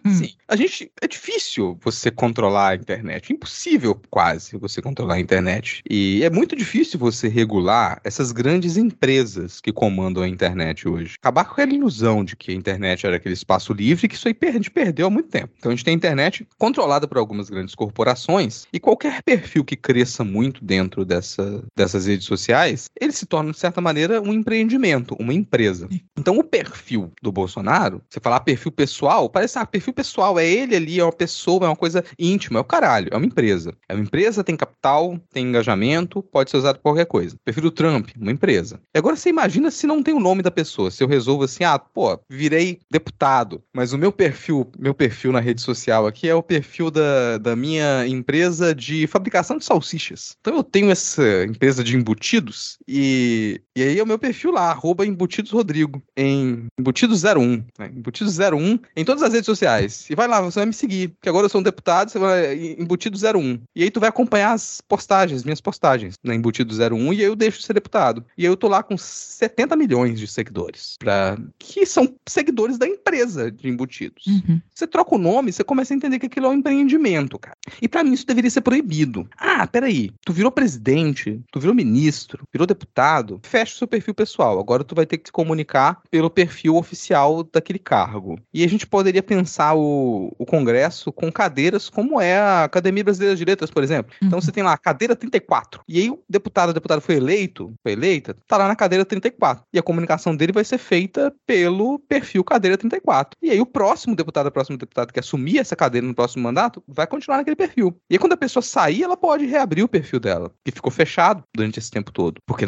B: Sim. [laughs] A gente. É difícil você controlar a internet. Impossível, quase, você controlar a internet. E é muito difícil você regular essas grandes empresas que comandam a internet hoje. Acabar com aquela ilusão de que a internet era aquele espaço livre, que isso aí a gente perdeu há muito tempo. Então a gente tem a internet controlada por algumas grandes corporações e qualquer perfil que cresça muito dentro dessa, dessas redes sociais, ele se torna, de certa maneira, um empreendimento, uma empresa. Então o perfil do Bolsonaro, você falar perfil pessoal, parece, ah, perfil pessoal, é ele ali, é uma pessoa, é uma coisa íntima, é o caralho, é uma empresa. É uma empresa, tem capital, tem engajamento, pode ser usado por qualquer coisa. Perfil do Trump, uma empresa. E agora você imagina se não tem o nome da pessoa, se eu resolvo assim, ah, pô, virei deputado, mas o meu perfil, meu perfil na rede social aqui é o perfil da, da minha empresa de fabricação de salsichas. Então eu tenho essa empresa de embutidos e, e aí é o meu perfil lá, arroba embutidos Rodrigo, em embutidos01, né? embutidos01 em todas as redes sociais. E vai lá, você vai me seguir, porque agora eu sou um deputado, você vai embutido01. E aí tu vai acompanhar as postagens, minhas postagens na embutido01 e aí eu deixo de ser deputado. E aí eu tô lá com 70 milhões de seguidores, pra... que são seguidores da empresa de embutidos.
D: Uhum.
B: Você troca o nome, você começa a entender que aquilo é um empreendimento, cara. E pra mim isso deveria ser proibido. Ah, peraí, tu virou presidente, tu virou ministro, virou deputado, fecha o seu perfil pessoal. Agora tu vai ter que se comunicar pelo perfil oficial daquele cargo. E a gente poderia pensar o, o Congresso com cadeiras como é a Academia Brasileira de Letras, por exemplo. Então
D: Uhum.
B: você tem lá a cadeira 34. E aí o deputado, o deputado foi eleito, foi eleita, tá lá na cadeira 34. E a comunicação dele vai ser feita pelo perfil cadeira 34. E aí o próximo deputado, a próximo deputado que assumir essa cadeira no próximo mandato, vai continuar naquele perfil. E aí quando a pessoa sair, ela pode reabrir o perfil dela, que ficou fechado durante esse tempo todo. Porque a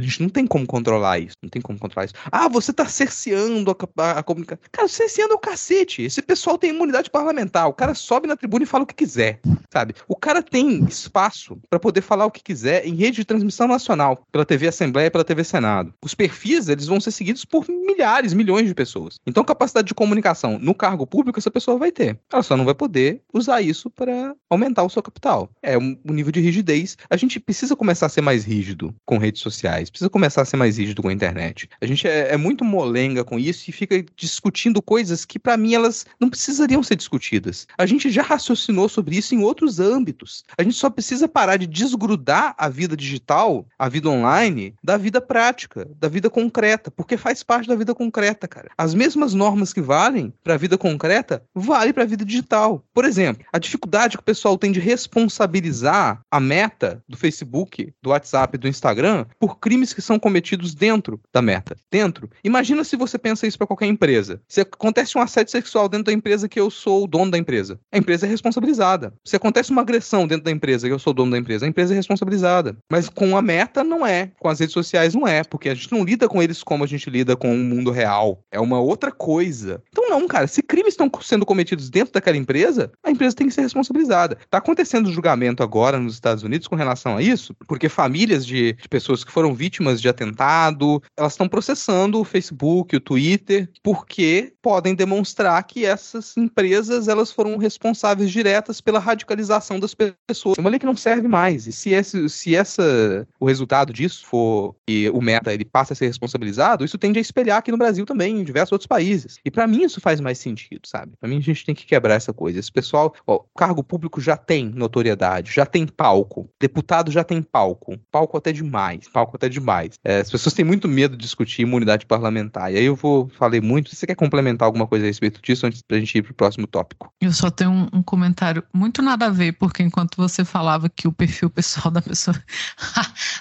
B: gente não tem como controlar isso. Não tem como controlar isso. Ah, você tá cerceando a, a, a comunicação. Cara, cerceando é o cacete. Debate, esse pessoal tem imunidade parlamentar. O cara sobe na tribuna e fala o que quiser, sabe? O cara tem espaço para poder falar o que quiser em rede de transmissão nacional, pela TV Assembleia e pela TV Senado. Os perfis, eles vão ser seguidos por milhares, milhões de pessoas. Então, capacidade de comunicação no cargo público, essa pessoa vai ter. Ela só não vai poder usar isso para aumentar o seu capital. É um, um nível de rigidez. A gente precisa começar a ser mais rígido com redes sociais, precisa começar a ser mais rígido com a internet. A gente é, é muito molenga com isso e fica discutindo coisas que, para mim, elas não precisariam ser discutidas. A gente já raciocinou sobre isso em outros âmbitos. A gente só precisa parar de desgrudar a vida digital, a vida online, da vida prática, da vida concreta, porque faz parte da vida concreta, cara. As mesmas normas que valem para a vida concreta, vale para a vida digital. Por exemplo, a dificuldade que o pessoal tem de responsabilizar a meta do Facebook, do WhatsApp, do Instagram por crimes que são cometidos dentro da meta. Dentro. Imagina se você pensa isso para qualquer empresa. Se acontece um assédio sexual dentro da empresa que eu sou o dono da empresa, a empresa é responsabilizada. Se acontece uma agressão dentro da empresa que eu sou o dono da empresa, a empresa é responsabilizada. Mas com a meta não é, com as redes sociais não é, porque a gente não lida com eles como a gente lida com o mundo real. É uma outra coisa. Então não, cara, se crimes estão sendo cometidos dentro daquela empresa, a empresa tem que ser responsabilizada. Tá acontecendo julgamento agora nos Estados Unidos com relação a isso, porque famílias de, de pessoas que foram vítimas de atentado, elas estão processando o Facebook, o Twitter, porque podem demonstrar que essas empresas elas foram responsáveis diretas pela radicalização das pessoas. É uma lei que não serve mais. E se esse, se essa o resultado disso for que o Meta ele passa a ser responsabilizado, isso tende a espelhar aqui no Brasil também, em diversos outros países. E para mim isso faz mais sentido, sabe? Para mim a gente tem que quebrar essa coisa. Esse pessoal, ó, o cargo público já tem notoriedade, já tem palco. Deputado já tem palco. Palco até demais. Palco até demais. É, as pessoas têm muito medo de discutir imunidade parlamentar. E aí eu vou falei muito. Você quer complementar alguma coisa a respeito disso antes pra gente ir pro próximo tópico?
D: Eu só tenho um, um comentário muito nada a ver, porque enquanto você falava que o perfil pessoal [laughs] da pessoa,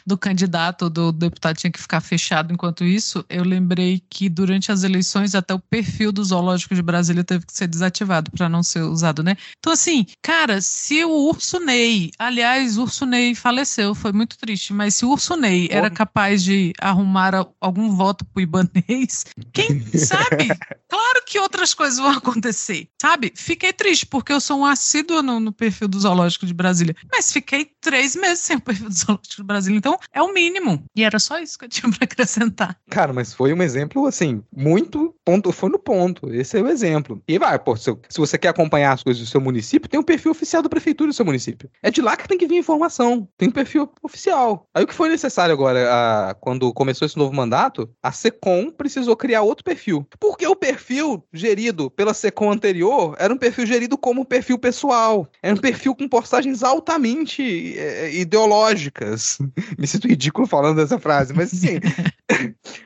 D: do candidato ou do deputado tinha que ficar fechado enquanto isso, eu lembrei que durante as eleições até o perfil do Zoológico de Brasília teve que ser desativado para não ser usado, né? Então, assim, cara, se o Urso Ney, aliás, o Urso Ney faleceu, foi muito triste, mas se o Urso Ney era capaz de arrumar algum voto pro Ibanês, quem [laughs] sabe? Claro que outras coisas vão acontecer, sabe? Fiquei triste, porque eu sou um assíduo no, no perfil do Zoológico de Brasília, mas fiquei três meses sem o perfil do Zoológico de Brasília, então é o mínimo. E era só isso que eu tinha para acrescentar.
B: Cara, mas foi um exemplo, assim, muito ponto, foi no ponto. Esse é o exemplo. E vai, pô, se, se você quer acompanhar as coisas do seu município, tem um perfil oficial da prefeitura do seu município. É de lá que tem que vir informação. Tem um perfil oficial. Aí o que foi necessário agora, a, quando começou esse novo mandato, a SECOM precisou criar outro perfil. Porque o perfil gerido pela SECOM anterior era um perfil gerido como perfil pessoal. Era um perfil com postagens altamente é, ideológicas. [laughs] Me sinto ridículo falando essa frase, mas assim.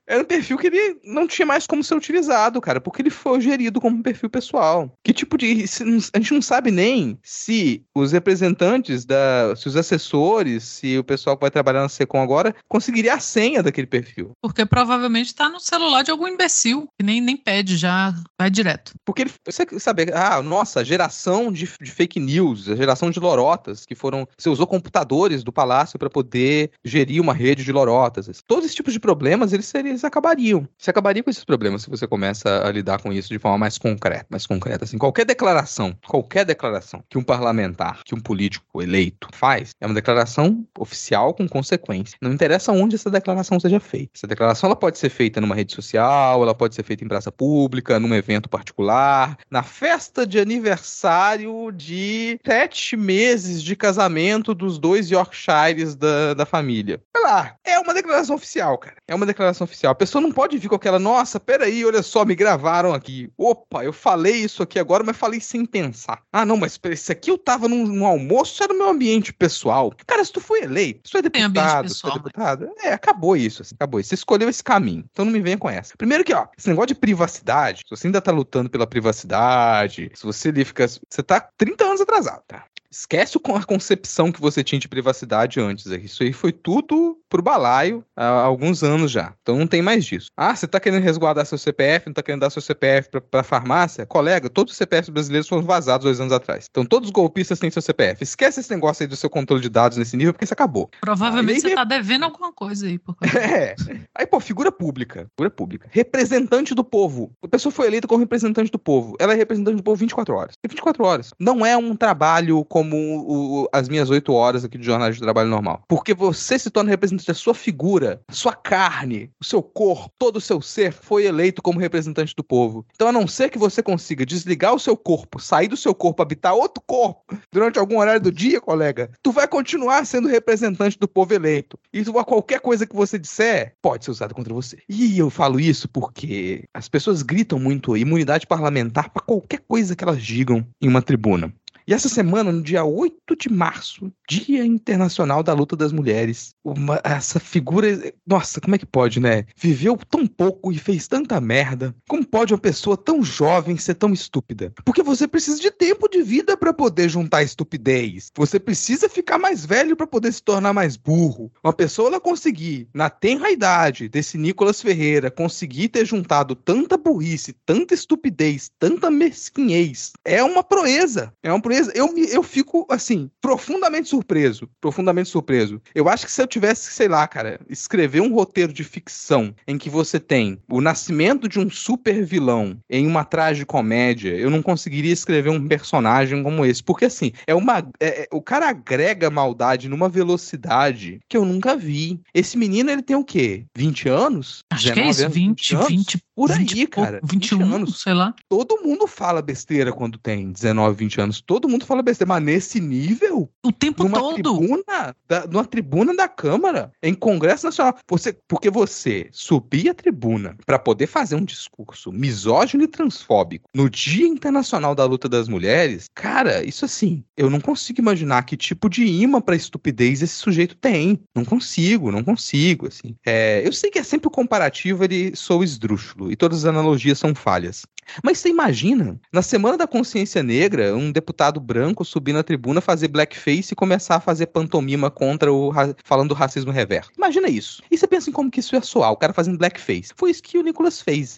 B: Era um perfil que ele não tinha mais como ser utilizado, cara, porque ele foi gerido como um perfil pessoal. Que tipo de. A gente não sabe nem se os representantes da. se os assessores, se o pessoal que vai trabalhar na SECOM agora, conseguiria a senha daquele perfil.
D: Porque provavelmente tá no celular de algum imbecil, que nem, nem pede, já vai direto.
B: Porque ele. Você sabe, ah, nossa, geração de, de fake news, a geração de lorotas, que foram. Você usou computadores do palácio para poder gerir uma rede de lorotas. Todos esses tipos de problemas, eles, eles acabariam. Você acabaria com esses problemas se você começa a lidar com isso de forma mais concreta, mais concreta. Assim, qualquer declaração, qualquer declaração que um parlamentar, que um político eleito faz, é uma declaração oficial com consequência. Não interessa onde essa declaração seja feita. Essa declaração ela pode ser feita numa rede social, ela pode ser feita em praça pública, num evento particular, na festa de aniversário de sete meses de casamento dos dois Yorkshires da, da família. Sei lá, é uma declaração oficial, cara. É uma declaração oficial. A pessoa não pode vir com aquela, nossa, peraí, olha só, me gravaram aqui. Opa, eu falei isso aqui agora, mas falei sem pensar. Ah, não, mas esse aqui eu tava num, num almoço, isso era no meu ambiente pessoal. Cara, se tu foi eleito, se tu é deputado, pessoal, se tu é deputado, mas... é, acabou isso, assim, acabou isso. Você escolheu esse caminho, então não me venha com essa. Primeiro que, ó, esse negócio de privacidade, se você ainda tá lutando pela privacidade, se você ali fica, você tá 30 anos atrasado, tá? Esquece a concepção que você tinha de privacidade antes. Isso aí foi tudo pro balaio há alguns anos já. Então não tem mais disso. Ah, você tá querendo resguardar seu CPF, não tá querendo dar seu CPF pra, pra farmácia? Colega, todos os CPFs brasileiros foram vazados dois anos atrás. Então todos os golpistas têm seu CPF. Esquece esse negócio aí do seu controle de dados nesse nível, porque isso acabou.
D: Provavelmente
B: Aí-
D: você tá devendo alguma coisa aí. Por causa- [laughs]
B: É. Aí, pô, figura pública. Figura pública. Representante do povo. A pessoa foi eleita como representante do povo. Ela é representante do povo 24 horas. Tem 24 horas. Não é um trabalho como o- as minhas 8 horas aqui de jornada de trabalho normal. Porque você se torna representante da sua figura, sua carne, o seu corpo, todo o seu ser foi eleito como representante do povo. Então, a não ser que você consiga desligar o seu corpo, sair do seu corpo, habitar outro corpo durante algum horário do dia, colega, tu vai continuar sendo representante do povo eleito. E qualquer coisa que você disser pode ser usada contra você. E eu falo isso porque as pessoas gritam muito imunidade parlamentar para qualquer coisa que elas digam em uma tribuna. E essa semana, no dia 8 de março, Dia Internacional da Luta das Mulheres, uma- essa figura. Nossa, como é que pode, né? Viveu tão pouco e fez tanta merda. Como pode uma pessoa tão jovem ser tão estúpida? Porque você precisa de tempo de vida para poder juntar estupidez. Você precisa ficar mais velho para poder se tornar mais burro. Uma pessoa ela conseguir, na tenra idade desse Nicolas Ferreira, conseguir ter juntado tanta burrice, tanta estupidez, tanta mesquinhez, é uma proeza. É uma proeza. Eu, me- eu fico, assim, profundamente surpreso. Profundamente surpreso. Eu acho que se eu tivesse, sei lá, cara, escrever um roteiro de ficção em que você tem o nascimento de um super vilão em uma tragicomédia, eu não conseguiria escrever um personagem como esse. Porque, assim, é uma. é- é- o cara agrega maldade numa velocidade que eu nunca vi. Esse menino, ele tem o quê? 20 anos?
D: Acho que é
B: 19
D: isso,
B: anos?
D: 20,
B: anos?
D: 20,
B: Por aí,
D: 20
B: cara.
D: 21,
B: 20 anos
D: sei lá.
B: todo mundo fala besteira quando tem 19, 20 anos. Todo mundo fala besteira, mas nesse nível,
D: O tempo
B: numa
D: todo.
B: tribuna, da, numa tribuna da Câmara, em Congresso Nacional, você, porque você subir a tribuna para poder fazer um discurso misógino e transfóbico no Dia Internacional da Luta das Mulheres, cara, isso assim, eu não consigo imaginar que tipo de imã para estupidez esse sujeito tem. Não consigo, não consigo, assim. É, eu sei que é sempre o comparativo, ele sou esdrúxulo e todas as analogias são falhas. Mas você imagina, na Semana da Consciência Negra, um deputado branco subir na tribuna, fazer blackface e começar a fazer pantomima contra o falando do racismo reverso. Imagina isso. E você pensa em como que isso ia soar, o cara fazendo blackface. Foi isso que o Nicolas fez?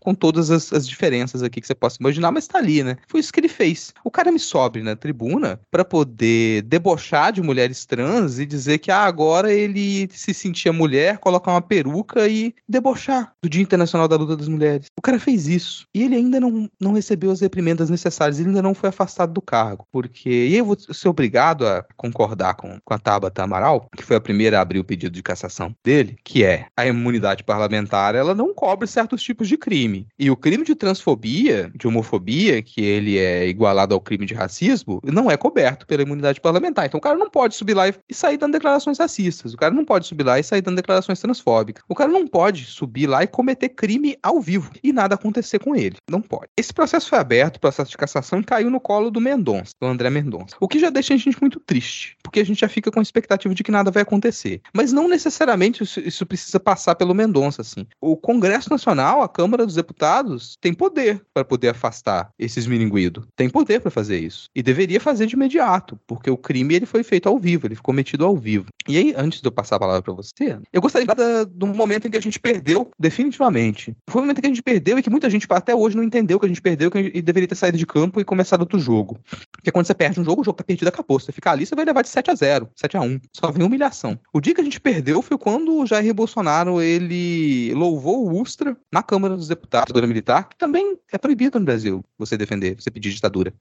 B: Com, todas as, as diferenças aqui que você possa imaginar, mas tá ali, né? Foi isso que ele fez. O cara me sobe na tribuna pra poder debochar de mulheres trans e dizer que ah, agora ele se sentia mulher, colocar uma peruca e debochar do Dia Internacional da Luta das Mulheres. O cara fez isso. E ele ainda não, não recebeu as reprimendas necessárias, ele ainda não foi afastado do cargo. Porque. E eu vou ser obrigado a concordar com, com a Tabata Amaral, que foi a primeira a abrir o pedido de cassação dele, que é a imunidade parlamentar, ela não cobre certos tipos de crime. E o crime de transfobia, de homofobia, que ele é igualado ao crime de racismo, não é coberto pela imunidade parlamentar. Então o cara não pode subir lá e, e sair dando declarações racistas. O cara não pode subir lá e sair dando declarações transfóbicas. O cara não pode subir lá e cometer crime ao vivo e nada acontecer com ele. Não pode. Esse processo foi aberto, o processo de cassação, e caiu no colo do Mendonça, do André Mendonça. O que já deixa a gente muito triste, porque a gente já fica com a expectativa de que nada vai acontecer. Mas não necessariamente isso, isso precisa passar pelo Mendonça, assim. O Congresso Nacional, a Câmara dos Deputados, tem poder para poder afastar esses milinguidos. Tem poder para fazer isso. E deveria fazer de imediato, porque o crime ele foi feito ao vivo, ele ficou cometido ao vivo. E aí, antes de eu passar a palavra para você, eu gostaria da- do momento em que a gente perdeu definitivamente. Foi o momento em que a gente perdeu e que muita gente até hoje não entendeu que a gente perdeu que gente- e deveria ter saído de campo e começado outro jogo. Porque quando você perde um jogo, o jogo tá perdido, acabou. Você ficar ali, você vai levar de 7 a 0 7 a 1 Só vem humilhação. O dia que a gente perdeu foi quando o Jair Bolsonaro, ele louvou o Ustra na Câmara dos Deputados, ditadura militar, que também é proibido no Brasil você defender, você pedir ditadura.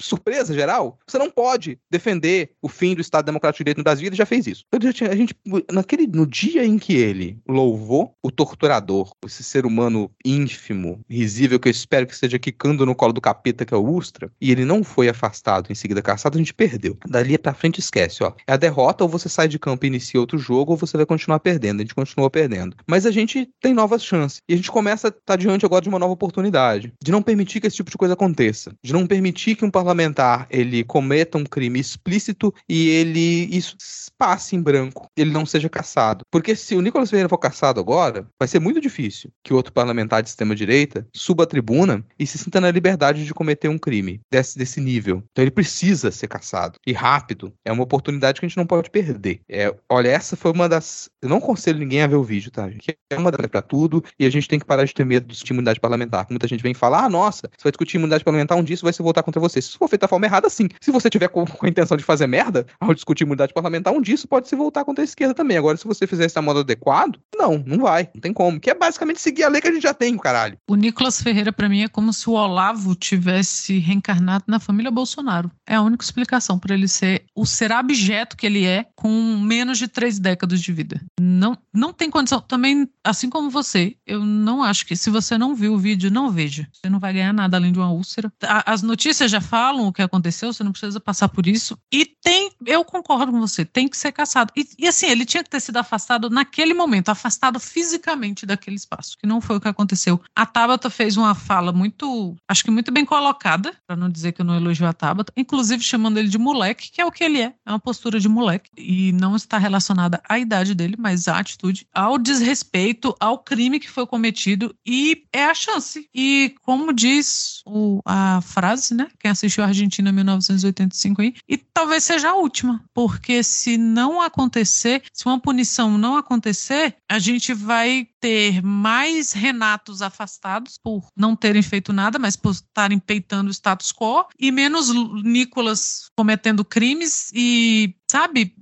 B: Surpresa geral? Você não pode defender o fim do Estado Democrático de Direito no Brasil, ele já fez isso. A gente, naquele, no dia em que ele louvou o torturador, esse ser humano ínfimo, risível, que eu espero que esteja quicando no colo do capeta, que é o Ustra, e ele não foi afastado, em seguida caçado, a gente perdeu. Dali pra frente esquece, ó. É a derrota, ou você sai de campo e inicia outro jogo, ou você vai continuar perdendo. A gente continua perdendo. Mas a gente tem novas chances. E a gente começa a estar diante agora de uma nova oportunidade, de não permitir que esse tipo de coisa aconteça, de não permitir que um parlamentar ele cometa um crime explícito e ele isso passe em branco, ele não seja caçado. Porque se o Nicolas Ferreira for caçado agora, vai ser muito difícil que outro parlamentar de extrema direita suba a tribuna e se sinta na liberdade de cometer um crime desse, desse nível. Então ele precisa ser caçado e rápido. É uma oportunidade que a gente não pode perder. É, olha, essa foi uma das. Eu não aconselho ninguém a ver o vídeo, tá? É uma das para tudo e a gente tem que parar de ter medo de discutir imunidade parlamentar. Muita gente vem falar, ah, nossa, você vai discutir imunidade parlamentar, um dia isso vai se voltar contra você. Se for feito da forma errada, sim. Se você tiver com, com a intenção de fazer merda ao discutir imunidade parlamentar, um dia isso pode se voltar contra a esquerda também. Agora, se você fizer isso a modo adequado, não, não vai. Não tem como. Que é basicamente seguir a lei que a gente já tem, caralho.
D: O Nicolas Ferreira, para mim, é como se o Olavo tivesse reencarnado na família Bolsonaro. É a única explicação para ele ser o ser abjeto que ele é com menos de três décadas de vida. Não, não tem condição. Também, assim como você, eu não acho que se você não viu o vídeo, não veja. Você não vai ganhar nada além de uma úlcera. As notícias já falam o que aconteceu, você não precisa passar por isso. E tem, eu concordo com você, tem que ser caçado. E, e assim, ele tinha que ter sido afastado naquele momento, afastado fisicamente daquele espaço, que não foi o que aconteceu. A Tabata fez uma fala muito, acho que muito bem colocada, para não dizer que eu não elogio a Tabata, inclusive chamando ele de moleque, que é o que ele é, é uma postura de moleque, e não está relacionada à idade dele, mas à atitude, ao desrespeito, ao crime que foi cometido, e é a chance. E como diz o, a frase, né? Quem assistiu a Argentina 1985 aí, e talvez seja a última, porque se não acontecer, se uma punição não acontecer, a gente vai ter mais Renatos afastados por não terem feito nada, mas por estarem peitando o status quo, e menos Nicolas cometendo crimes e sabe?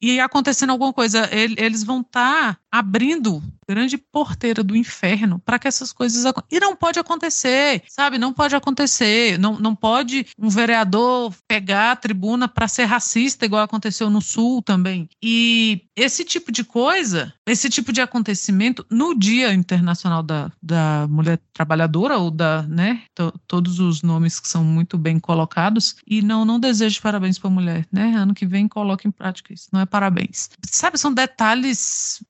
D: E, acontecendo alguma coisa, eles vão estar tá abrindo grande porteira do inferno para que essas coisas e não pode acontecer, sabe? Não pode acontecer, não, não pode um vereador pegar a tribuna para ser racista igual aconteceu no Sul também. E esse tipo de coisa, esse tipo de acontecimento no Dia Internacional da, da Mulher Trabalhadora ou da, né, todos os nomes que são muito bem colocados e não não desejo parabéns para a mulher, né? Ano que vem coloque em prática isso, não é parabéns. Sabe, são detalhes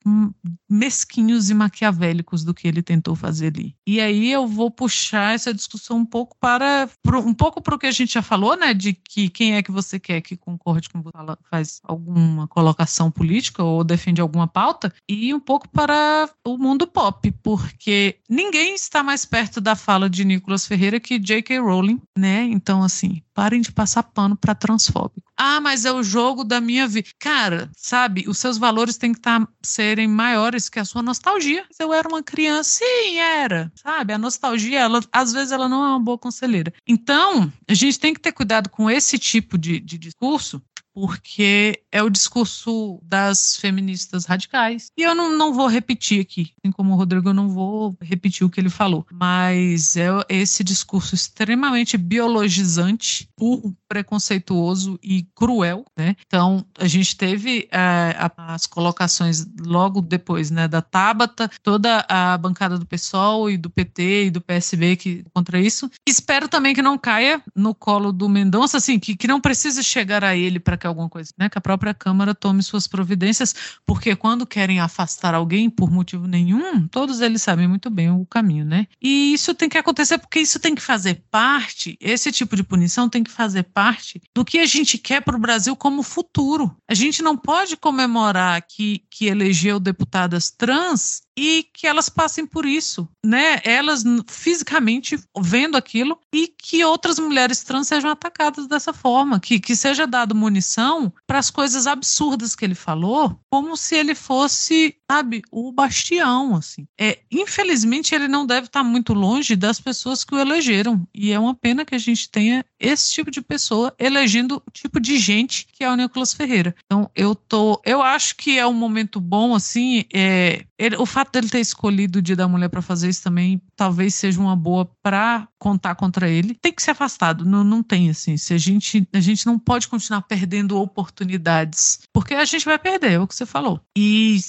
D: mesquinhos e maquiavélicos do que ele tentou fazer ali. E aí eu vou puxar essa discussão um pouco para um pouco para o que a gente já falou, né, de que quem é que você quer que concorde com você, faz alguma colocação política ou defende alguma pauta, e um pouco para o mundo pop, porque ninguém está mais perto da fala de Nicolas Ferreira que J.K. Rowling, né? Então assim, parem de passar pano para transfóbico. Ah, mas é o jogo da minha vida. Cara, sabe, os seus valores têm que tá, serem maiores que a sua nostalgia. Eu era uma criança, sim, era. Sabe, a nostalgia, ela, às vezes, ela não é uma boa conselheira. Então, a gente tem que ter cuidado com esse tipo de, de discurso, porque é o discurso das feministas radicais. E eu não, não vou repetir aqui, assim como o Rodrigo, eu não vou repetir o que ele falou, mas é esse discurso extremamente biologizante, burro, preconceituoso e cruel, né? Então, a gente teve é, as colocações logo depois, né, da Tabata, toda a bancada do PSOL e do PT e do PSB que contra isso. Espero também que não caia no colo do Mendonça, assim, que, que não precise chegar a ele para que alguma coisa, né, que a própria Câmara tome suas providências, porque quando querem afastar alguém por motivo nenhum, todos eles sabem muito bem o caminho, né? E isso tem que acontecer porque isso tem que fazer parte, esse tipo de punição tem que fazer parte do que a gente quer para o Brasil como futuro. A gente não pode comemorar que, que elegeu deputadas trans e que elas passem por isso, né? Elas fisicamente vendo aquilo e que outras mulheres trans sejam atacadas dessa forma, que, que seja dado munição para as coisas absurdas que ele falou, como se ele fosse, sabe, o bastião, assim. É, infelizmente ele não deve estar muito longe das pessoas que o elegeram e é uma pena que a gente tenha esse tipo de pessoa elegendo o tipo de gente que é o Nicolas Ferreira. Então eu tô, eu acho que é um momento bom assim, é, ele, o fato dele ter escolhido o Dia da Mulher para fazer isso também talvez seja uma boa para contar contra ele. Tem que ser afastado, não, não tem assim. Se a gente a gente não pode continuar perdendo oportunidades, porque a gente vai perder, é o que você falou. E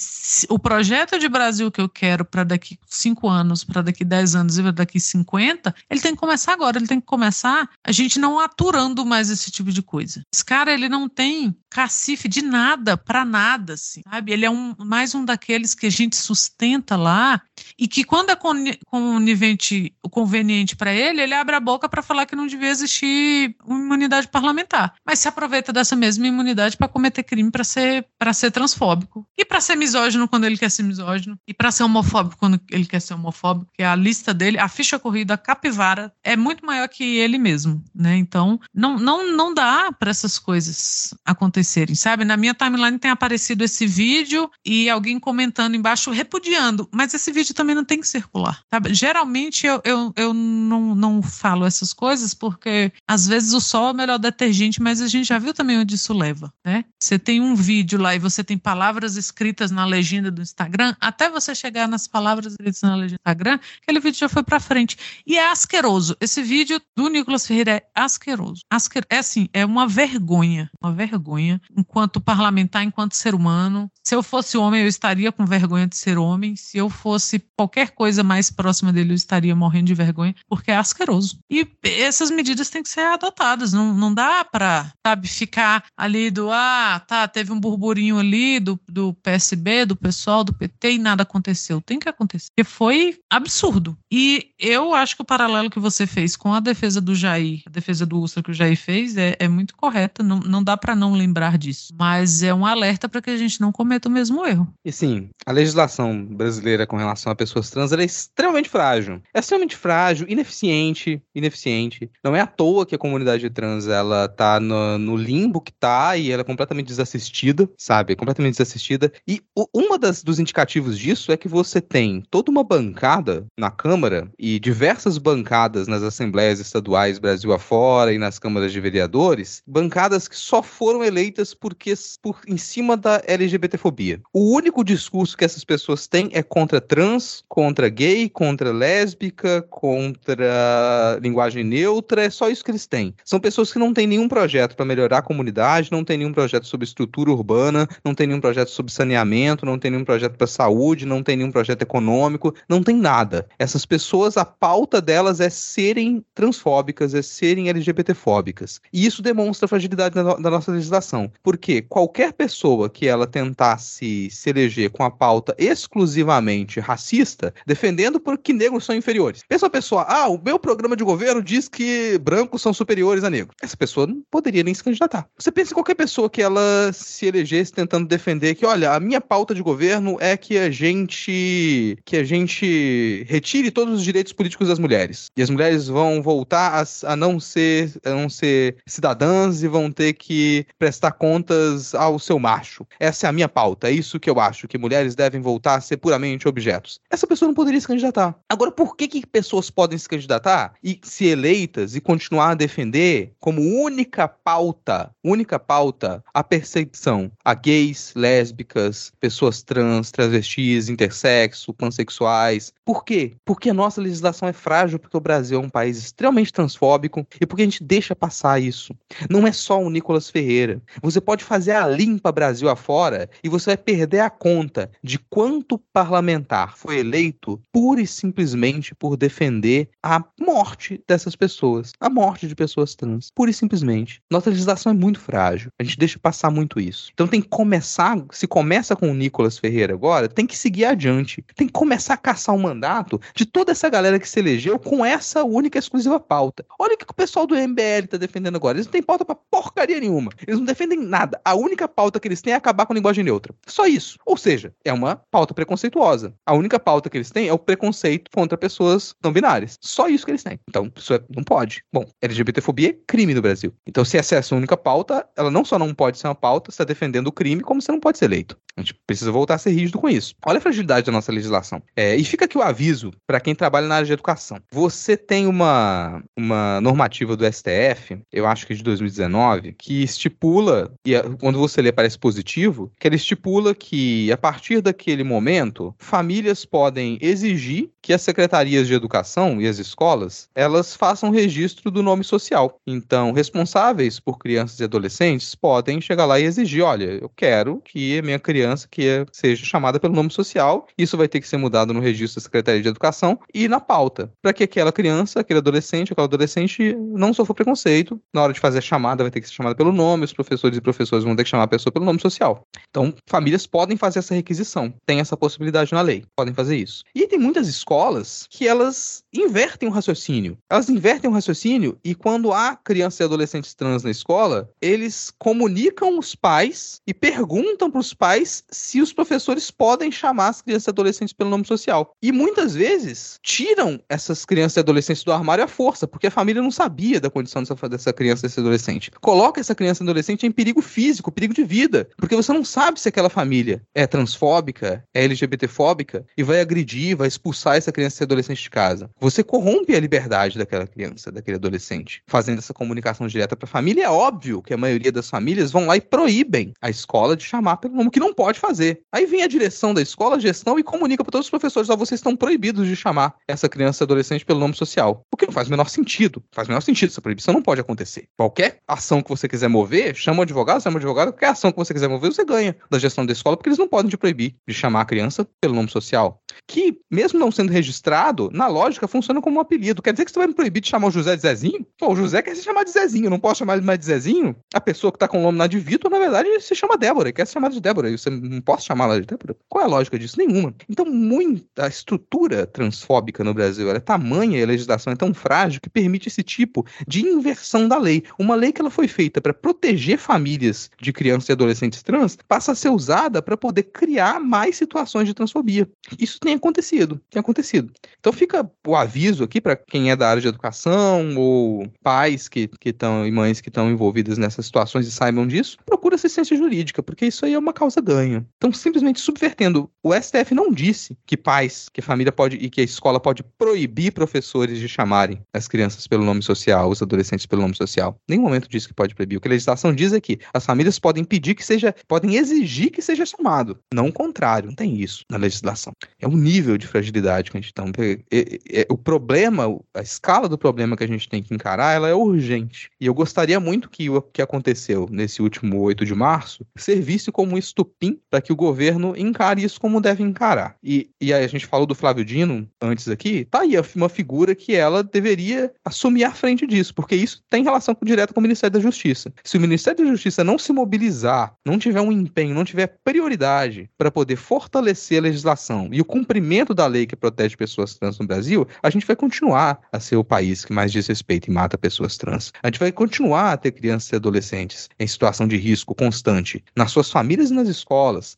D: o projeto de Brasil que eu quero para daqui cinco anos, para daqui dez anos e para daqui 50, ele tem que começar agora, ele tem que começar a gente não aturando mais esse tipo de coisa. Esse cara, ele não tem cacife de nada para nada, assim, sabe? Ele é um, mais um daqueles que a gente sustenta lá e que quando é conivente, conveniente para ele, ele abre a boca para falar que não devia existir uma imunidade parlamentar, mas se aproveita dessa mesma imunidade para cometer crime para ser ser transfóbico e para ser misógino quando ele quer ser misógino e para ser homofóbico quando ele quer ser homofóbico, que a lista dele, a ficha corrida, a capivara é muito maior que ele mesmo, né? Então, não não não dá para essas coisas acontecerem, sabe? Na minha timeline tem aparecido esse vídeo e alguém comentando embaixo repudiando, mas esse vídeo também não tem que circular. Sabe? Geralmente eu, eu, eu não, não falo essas coisas porque às vezes o sol é o melhor detergente, mas a gente já viu também onde isso leva, né? Você tem um vídeo lá e você tem palavras escritas na legenda do Instagram, até você chegar nas palavras escritas na legenda do Instagram, aquele vídeo já foi para frente. E é asqueroso. Esse vídeo do Nicolas Ferreira é asqueroso. Asquer... É assim, é uma vergonha, uma vergonha, enquanto parlamentar, enquanto ser humano. Se eu fosse homem, eu estaria com vergonha de ser homem. Se eu fosse qualquer coisa mais próxima dele, eu estaria morrendo de vergonha, porque é asqueroso. E essas medidas têm que ser adotadas. Não, não dá para, sabe, ficar ali do ah, tá, teve um burburinho ali do, do PSB, do pessoal, do PT e nada aconteceu. Tem que acontecer. Porque foi absurdo. E eu acho que o paralelo que você fez com a defesa do Jair, a defesa do Ustra que o Jair fez, é, é muito correta. Não, não dá para não lembrar disso. Mas é um alerta para que a gente não cometa o mesmo erro.
B: E sim, a legislação brasileira com relação a pessoas trans é extremamente frágil. É extremamente frágil, ineficiente, ineficiente. Não é à toa que a comunidade trans ela tá no, no limbo que tá e ela é completamente desassistida, sabe? É completamente desassistida. E o, uma das dos indicativos disso é que você tem toda uma bancada na Câmara e diversas bancadas nas assembleias estaduais Brasil afora e nas câmaras de vereadores, bancadas que só foram eleitas porque por em cima da LGBTfobia. O único discurso que essas pessoas têm é contra trans, contra gay, contra lésbica, contra linguagem neutra, é só isso que eles têm. São pessoas que não têm nenhum projeto para melhorar a comunidade, não têm nenhum projeto sobre estrutura urbana, não têm nenhum projeto sobre saneamento, não têm nenhum projeto para saúde, não têm nenhum projeto econômico, não tem nada. Essas pessoas, a pauta delas é serem transfóbicas, é serem LGBTfóbicas. E isso demonstra a fragilidade da, da nossa legislação. Porque qualquer pessoa que ela tentasse se eleger com a pauta exclusivamente racista, defendendo porque negros são inferiores. Pensa a pessoa, ah, o meu programa de governo diz que brancos são superiores a negros. Essa pessoa não poderia nem se candidatar. Você pensa em qualquer pessoa que ela se elegesse tentando defender que, olha, a minha pauta de governo é que a gente que a gente retire todos os direitos políticos das mulheres. E as mulheres vão voltar a, a não ser a não ser cidadãs e vão ter que prestar contas ao seu macho. Essa é a minha pauta, é isso que eu acho que mulheres devem voltar a ser puramente objetos. Essa pessoa não poderia se candidatar. Agora, por que, que pessoas podem se candidatar e se eleitas e continuar a defender como única pauta, única pauta, a perseguição a gays, lésbicas, pessoas trans, travestis, intersexo, pansexuais? Por quê? Porque a nossa legislação é frágil, porque o Brasil é um país extremamente transfóbico e porque a gente deixa passar isso. Não é só o Nicolas Ferreira. Você pode fazer a limpa Brasil afora e você vai perder a conta de quanto parlamentar foi eleito pura e simplesmente por defender a morte dessas pessoas, a morte de pessoas trans, pura e simplesmente. Nossa legislação é muito frágil, a gente deixa passar muito isso. Então tem que começar, se começa com o Nicolas Ferreira agora, tem que seguir adiante, tem que começar a caçar o um mandato de toda essa galera que se elegeu com essa única exclusiva pauta. Olha o que o pessoal do MBL tá defendendo agora, eles não têm pauta pra porcaria nenhuma, eles não defendem nada, a única pauta que eles têm é acabar com a linguagem neutra. Só isso. Ou seja, é uma pauta preconceituosa. A única pauta que eles têm é o preconceito contra pessoas não binárias. Só isso que eles têm. Então, isso é, não pode. Bom, LGBTfobia é crime no Brasil. Então, se essa é a sua única pauta, ela não só não pode ser uma pauta, está defendendo o crime, como você não pode ser eleito. A gente precisa voltar a ser rígido com isso. Olha a fragilidade da nossa legislação. É, e fica aqui o aviso para quem trabalha na área de educação. Você tem uma, uma normativa do STF, eu acho que de 2019, que estipula, e quando você lê parece positivo, que ela estipula que a partir daquele momento, famílias podem exigir que as secretarias de educação e as escolas elas façam registro do nome social. Então, responsáveis por crianças e adolescentes podem chegar lá e exigir, olha, eu quero que minha criança que seja chamada pelo nome social. Isso vai ter que ser mudado no registro da Secretaria de Educação e na pauta, para que aquela criança, aquele adolescente, aquela adolescente não sofra preconceito. Na hora de fazer a chamada, vai ter que ser chamada pelo nome, os professores e professores vão ter que chamar a pessoa pelo nome social. Então, famílias podem fazer essa requisição. Tem essa possibilidade na lei. Podem fazer isso. E tem muitas escolas que elas invertem o raciocínio. Elas invertem o raciocínio e quando há crianças e adolescentes trans na escola, eles comunicam os pais e perguntam para os pais se os professores podem chamar as crianças e adolescentes pelo nome social. E muitas vezes tiram essas crianças e adolescentes do armário à força, porque a família não sabia da condição dessa, criança e desse adolescente. Coloca essa criança e adolescente em perigo físico, perigo de vida, porque você não sabe se aquela família é transfóbica, é LGBTfóbica e vai agredir, vai expulsar essa criança e adolescente de casa. Você corrompe a liberdade daquela criança, daquele adolescente, fazendo essa comunicação direta para a família. É óbvio que a maioria das famílias vão lá e proíbem a escola de chamar pelo nome que não pode fazer. Aí vem a direção da escola, a gestão, e comunica para todos os professores: ó, vocês estão proibidos de chamar essa criança adolescente pelo nome social. O que não faz o menor sentido. Faz o menor sentido. Essa proibição não pode acontecer. Qualquer ação que você quiser mover, chama o advogado, chama o advogado, qualquer ação que você quiser mover, você ganha da gestão da escola, porque eles não podem te proibir de chamar a criança pelo nome social. Que, mesmo não sendo registrado, na lógica funciona como um apelido. Quer dizer que você vai me proibir de chamar o José de Zezinho? Pô, o José quer se chamar de Zezinho, não posso chamar ele mais de Zezinho? A pessoa que tá com o nome na de Vitor, na verdade, se chama Débora, quer ser chamada de Débora, e você não posso chamá-la de Débora? Qual é a lógica disso? Nenhuma. Então, muita estrutura transfóbica no Brasil é tamanha e a legislação é tão frágil que permite esse tipo de inversão da lei. Uma lei que ela foi feita para proteger famílias de crianças e adolescentes trans passa a ser usada para poder criar mais situações de transfobia. Isso tem acontecido, tem acontecido. Então fica o aviso aqui para quem é da área de educação ou pais que estão e mães que estão envolvidas nessas situações e saibam disso, procura assistência jurídica, porque isso aí é uma causa ganha. Então simplesmente subvertendo, o STF não disse que pais, que família pode e que a escola pode proibir professores de chamarem as crianças pelo nome social, os adolescentes pelo nome social. Nenhum momento disse que pode proibir. O que a legislação diz é que as famílias podem pedir que seja, podem exigir que seja chamado, não o contrário. Não tem isso na legislação. É um nível de fragilidade que a gente está. É, é, o problema, a escala do problema que a gente tem que encarar, ela é urgente. E eu gostaria muito que o que aconteceu nesse último 8 de março servisse como um estupim para que o governo encare isso como deve encarar. E, e aí a gente falou do Flávio Dino antes aqui, tá aí uma figura que ela deveria assumir a frente disso, porque isso tem relação direta com o Ministério da Justiça. Se o Ministério da Justiça não se mobilizar, não tiver um empenho, não tiver prioridade para poder fortalecer a legislação e o cumprimento da lei que protege pessoas trans no Brasil, a gente vai continuar a ser o país que mais diz respeito e mata pessoas trans. A gente vai continuar a ter crianças e adolescentes em situação de risco constante nas suas famílias e nas escolas.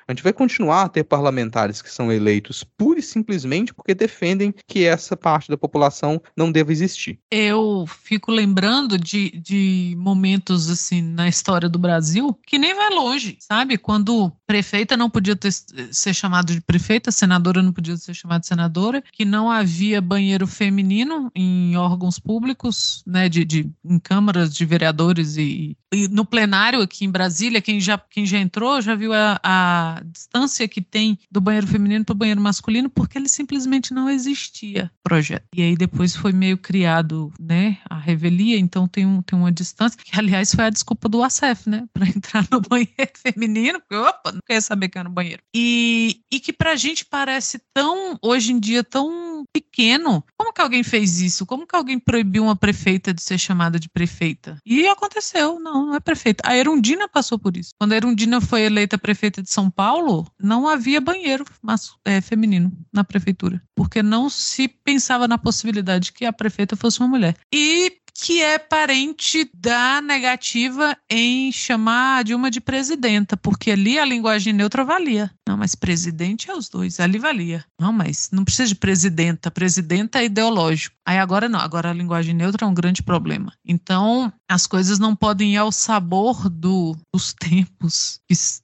B: A gente vai continuar a ter parlamentares que são eleitos pura e simplesmente porque defendem que essa parte da população não deva existir.
D: Eu fico lembrando de, de momentos assim na história do Brasil que nem vai longe, sabe? Quando prefeita não podia ter, ser chamada de prefeita, senadora não podia ser chamada de senadora, que não havia banheiro feminino em órgãos públicos, né, de, de em câmaras de vereadores e, e, no plenário aqui em Brasília, quem já, quem já entrou já viu a, a distância que tem do banheiro feminino para o banheiro masculino, porque ele simplesmente não existia projeto. E aí depois foi meio criado, né, a revelia, então tem, um, tem uma distância, que aliás foi a desculpa do ACEF, né, [laughs] para entrar no banheiro [laughs] feminino, porque opa, não quer saber que é no banheiro. E, e que pra gente parece tão, hoje em dia, tão pequeno. Como que alguém fez isso? Como que alguém proibiu uma prefeita de ser chamada de prefeita? E aconteceu, não, não é prefeita. A Erundina passou por isso. Quando a Erundina foi eleita prefeita de São Paulo, não havia banheiro mas, é, feminino na prefeitura, porque não se pensava na possibilidade que a prefeita fosse uma mulher. E que é parente da negativa em chamar a Dilma de presidenta, porque ali a linguagem neutra valia. Não, mas presidente é os dois, ali valia. Não, mas não precisa de presidenta, presidenta é ideológico. Aí agora não, agora a linguagem neutra é um grande problema. Então, as coisas não podem ir ao sabor do, dos tempos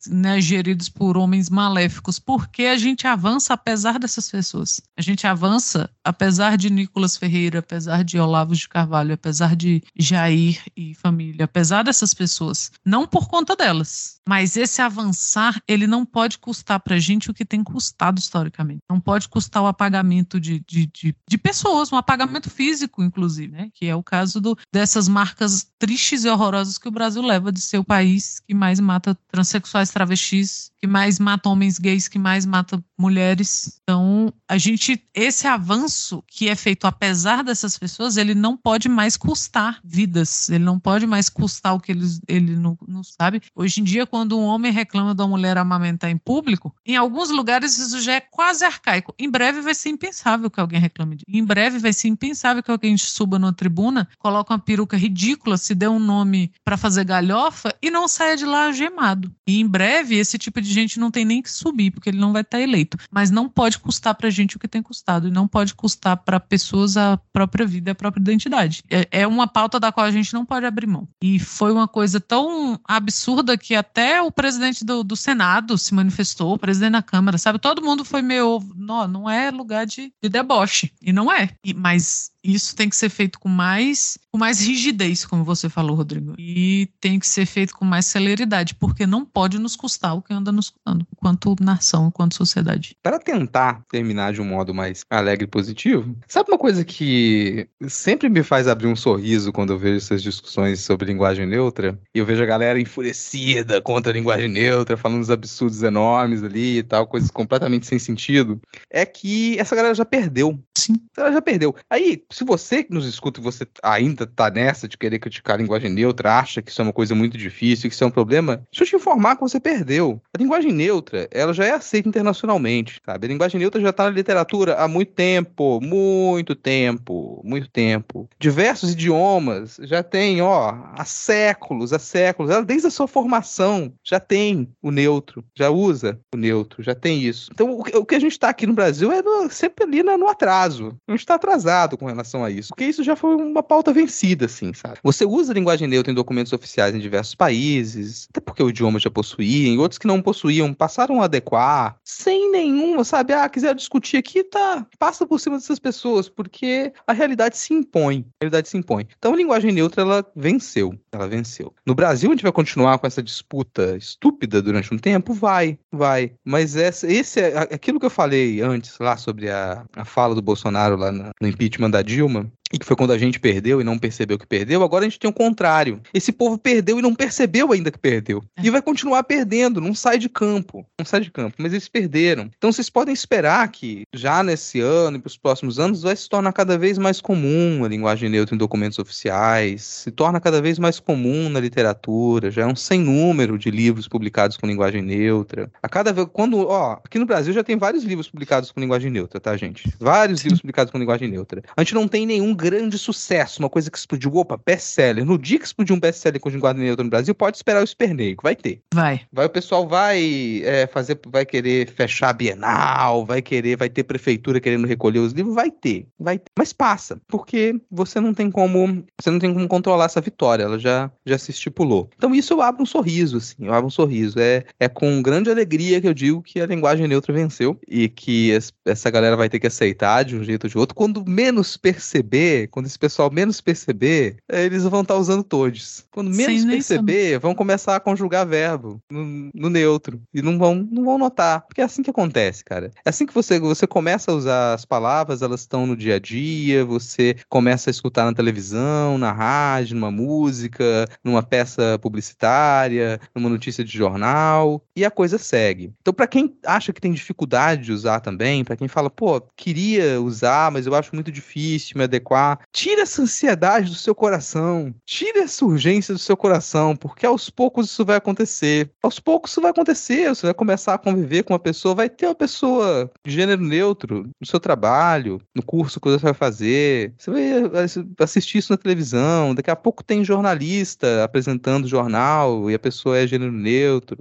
D: né, geridos por homens maléficos, porque a gente avança apesar dessas pessoas. A gente avança apesar de Nicolas Ferreira, apesar de Olavo de Carvalho, apesar de Jair e família, apesar dessas pessoas. Não por conta delas, mas esse avançar, ele não pode custar para a gente o que tem custado historicamente. Não pode custar o apagamento de, de, de, de pessoas, um apagamento físico, inclusive, né? que é o caso do, dessas marcas tristes e horrorosas que o Brasil leva de ser o país que mais mata transexuais, travestis, que mais mata homens gays, que mais mata mulheres. Então, a gente, esse avanço que é feito apesar dessas pessoas, ele não pode mais custar vidas, ele não pode mais custar o que eles, ele não, não sabe. Hoje em dia, quando um homem reclama de uma mulher amamentar em público, em alguns lugares isso já é quase arcaico. Em breve vai ser impensável que alguém reclame disso. Em breve vai ser impensável que alguém suba numa tribuna, coloque uma peruca ridícula, se dê um nome para fazer galhofa e não saia de lá gemado. E em breve esse tipo de gente não tem nem que subir, porque ele não vai estar eleito. Mas não pode custar para gente o que tem custado, e não pode custar para pessoas a própria vida a própria identidade. É, é uma pauta da qual a gente não pode abrir mão. E foi uma coisa tão absurda que até o presidente do, do Senado se manifestou, o presidente da Câmara, sabe? Todo mundo foi meio. Não, não é lugar de, de deboche. E não é. E, mas is isso tem que ser feito com mais, com mais rigidez, como você falou, Rodrigo. E tem que ser feito com mais celeridade, porque não pode nos custar o que anda nos custando, enquanto nação, enquanto sociedade.
B: Para tentar terminar de um modo mais alegre e positivo, sabe uma coisa que sempre me faz abrir um sorriso quando eu vejo essas discussões sobre linguagem neutra? E eu vejo a galera enfurecida contra a linguagem neutra, falando uns absurdos enormes ali e tal, coisas completamente sem sentido. É que essa galera já perdeu.
D: Sim.
B: Ela já perdeu. Aí, se você que nos escuta e você ainda tá nessa de querer criticar a linguagem neutra, acha que isso é uma coisa muito difícil, que isso é um problema, deixa eu te informar que você perdeu. A linguagem neutra, ela já é aceita internacionalmente, sabe? A linguagem neutra já tá na literatura há muito tempo, muito tempo, muito tempo. Diversos idiomas já tem, ó, há séculos, há séculos, ela desde a sua formação já tem o neutro, já usa o neutro, já tem isso. Então, o que a gente tá aqui no Brasil é no, sempre ali no atraso. A gente tá atrasado com relação relação a isso. Porque isso já foi uma pauta vencida, assim, sabe? Você usa a linguagem neutra em documentos oficiais em diversos países, até porque o idioma já possuía, e outros que não possuíam passaram a adequar, sem nenhuma, sabe? Ah, quiser discutir aqui, tá, passa por cima dessas pessoas, porque a realidade se impõe. A realidade se impõe. Então a linguagem neutra, ela venceu. Ela venceu. No Brasil, a gente vai continuar com essa disputa estúpida durante um tempo? Vai, vai. Mas essa, esse é aquilo que eu falei antes lá sobre a, a fala do Bolsonaro lá no impeachment da Dilma, e que foi quando a gente perdeu e não percebeu que perdeu, agora a gente tem o contrário. Esse povo perdeu e não percebeu ainda que perdeu. É. E vai continuar perdendo, não sai de campo. Não sai de campo, mas eles perderam. Então vocês podem esperar que já nesse ano e para os próximos anos vai se tornar cada vez mais comum a linguagem neutra em documentos oficiais, se torna cada vez mais comum na literatura, já é um sem número de livros publicados com linguagem neutra. A cada vez, quando, ó, aqui no Brasil já tem vários livros publicados com linguagem neutra, tá, gente? Vários livros publicados com linguagem neutra. A gente não tem nenhum grande sucesso, uma coisa que explodiu, opa, best-seller. No dia que explodir um best-seller com linguagem neutra no Brasil, pode esperar o Espernego, vai ter.
D: Vai.
B: Vai, o pessoal vai é, fazer, vai querer fechar a Bienal, vai querer, vai ter prefeitura querendo recolher os livros, vai ter, vai ter. Mas passa, porque você não tem como, você não tem como controlar essa vitória, ela já, já se estipulou. Então isso eu abro um sorriso, assim, eu abro um sorriso. É, é com grande alegria que eu digo que a linguagem neutra venceu e que essa galera vai ter que aceitar de um jeito ou de outro. Quando menos perceber, quando esse pessoal menos perceber, é, eles vão estar tá usando todos. Quando menos perceber, vão começar a conjugar verbo no, no, neutro. E não vão, não vão notar. Porque é assim que acontece, cara. É assim que você, você começa a usar as palavras, elas estão no dia a dia, você começa a escutar na televisão, na rádio, numa música, numa peça publicitária, numa notícia de jornal, e a coisa segue. Então, para quem acha que tem dificuldade de usar também, para quem fala, pô, queria usar, mas eu acho muito difícil me adequar Tire essa ansiedade do seu coração. Tire essa urgência do seu coração, porque aos poucos isso vai acontecer. Aos poucos isso vai acontecer. Você vai começar a conviver com uma pessoa, vai ter uma pessoa de gênero neutro no seu trabalho, no curso que você vai fazer. Você vai assistir isso na televisão. Daqui a pouco tem jornalista apresentando jornal e a pessoa é gênero neutro.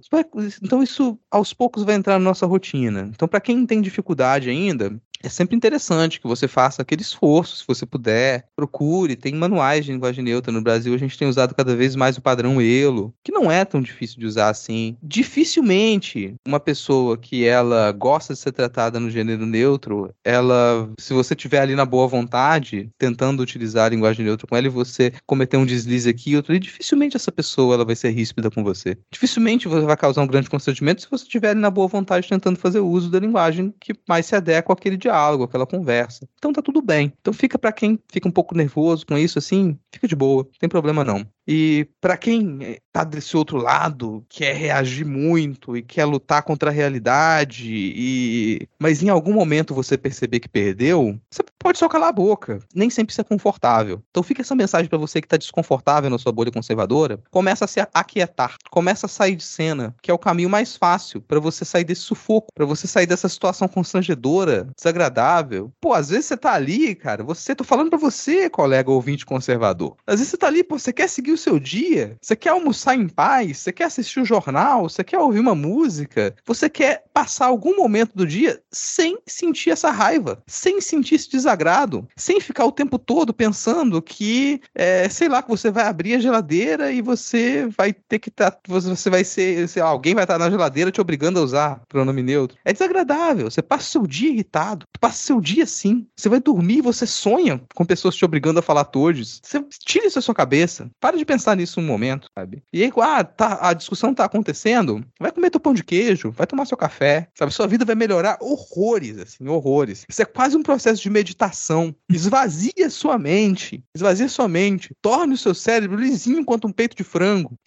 B: Então isso aos poucos vai entrar na nossa rotina. Então, para quem tem dificuldade ainda, é sempre interessante que você faça aquele esforço, se você puder, procure, tem manuais de linguagem neutra no Brasil, a gente tem usado cada vez mais o padrão ELO, que não é tão difícil de usar assim. Dificilmente uma pessoa que ela gosta de ser tratada no gênero neutro, ela, se você tiver ali na boa vontade, tentando utilizar a linguagem neutra com ela e você cometer um deslize aqui, outro, e dificilmente essa pessoa ela vai ser ríspida com você. Dificilmente você vai causar um grande constrangimento se você estiver ali na boa vontade tentando fazer uso da linguagem que mais se adequa àquele diálogo, àquela conversa. Então tá tudo bem. Então fica para quem fica um pouco nervoso com isso assim, fica de boa, não tem problema não. E para quem tá desse outro lado, quer reagir muito e quer lutar contra a realidade e mas em algum momento você perceber que perdeu, você pode só calar a boca. Nem sempre isso é confortável. Então fica essa mensagem para você que tá desconfortável na sua bolha conservadora, começa a se aquietar, começa a sair de cena, que é o caminho mais fácil para você sair desse sufoco, para você sair dessa situação constrangedora, desagradável. Pô, às vezes você tá ali, cara, você tô falando para você, colega ouvinte conservador. Às vezes você tá ali, pô, você quer seguir o seu dia, você quer almoçar em paz, você quer assistir o um jornal, você quer ouvir uma música, você quer passar algum momento do dia sem sentir essa raiva, sem sentir esse desagrado, sem ficar o tempo todo pensando que, é, sei lá, que você vai abrir a geladeira e você vai ter que estar, tá, você vai ser, sei lá, alguém vai estar tá na geladeira te obrigando a usar pronome neutro. É desagradável, você passa o seu dia irritado, passa o seu dia assim, você vai dormir você sonha com pessoas te obrigando a falar todos. Você tira isso da sua cabeça, para de pensar nisso um momento, sabe? E aí, ah, tá, a discussão tá acontecendo, vai comer teu pão de queijo, vai tomar seu café, sabe? Sua vida vai melhorar horrores, assim, horrores. Isso é quase um processo de meditação. Esvazia sua mente, esvazia sua mente, torne o seu cérebro lisinho quanto um peito de frango.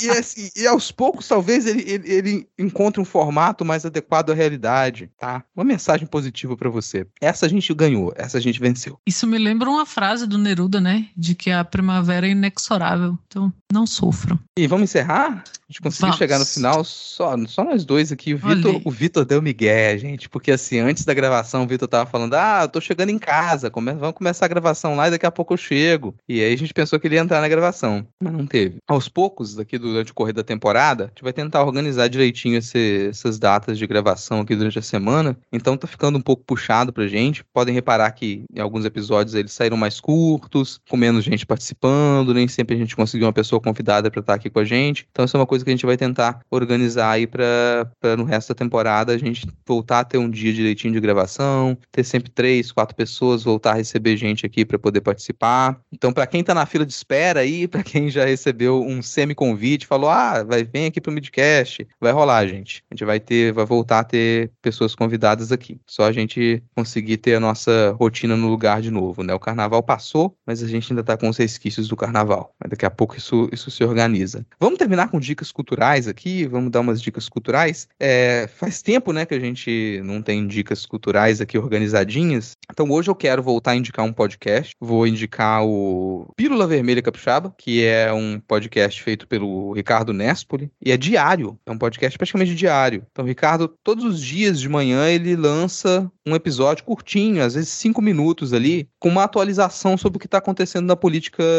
B: E, e, assim, e aos poucos, talvez ele, ele, ele, encontre um formato mais adequado à realidade, tá? Uma mensagem positiva para você. Essa a gente ganhou, essa a gente venceu.
D: Isso me lembra uma frase do Neruda, né? De que a primavera é inexorável. Então, não sofram.
B: E vamos encerrar? A gente conseguiu Vamos. chegar no final só, só nós dois aqui. O Vitor, o Vitor deu migué, gente, porque assim, antes da gravação, o Vitor tava falando: "Ah, eu tô chegando em casa, come vamos começar a gravação lá e daqui a pouco eu chego". E aí a gente pensou que ele ia entrar na gravação, mas não teve. Aos poucos, daqui durante o correr da temporada, a gente vai tentar organizar direitinho esse, essas datas de gravação aqui durante a semana. Então tá ficando um pouco puxado pra gente. Podem reparar que em alguns episódios eles saíram mais curtos, com menos gente participando, nem sempre a gente conseguiu uma pessoa convidada para estar aqui com a gente. Então isso é uma coisa que a gente vai tentar organizar aí para no resto da temporada a gente voltar a ter um dia direitinho de gravação, ter sempre três, quatro pessoas, voltar a receber gente aqui para poder participar. Então, para quem está na fila de espera aí, para quem já recebeu um semi-convite, falou: ah, vai, vem aqui pro Midcast, vai rolar, gente. A gente vai ter, vai voltar a ter pessoas convidadas aqui. Só a gente conseguir ter a nossa rotina no lugar de novo, né? O carnaval passou, mas a gente ainda está com os resquícios do carnaval. Mas daqui a pouco isso, isso se organiza. Vamos terminar com dicas culturais aqui, vamos dar umas dicas culturais. É, faz tempo, né, que a gente não tem dicas culturais aqui organizadinhas. Então hoje eu quero voltar a indicar um podcast. Vou indicar o Pílula Vermelha Capixaba, que é um podcast feito pelo Ricardo Nespoli e é diário. É um podcast praticamente diário. Então, Ricardo, todos os dias de manhã ele lança um episódio curtinho, às vezes cinco minutos ali, com uma atualização sobre o que está acontecendo na política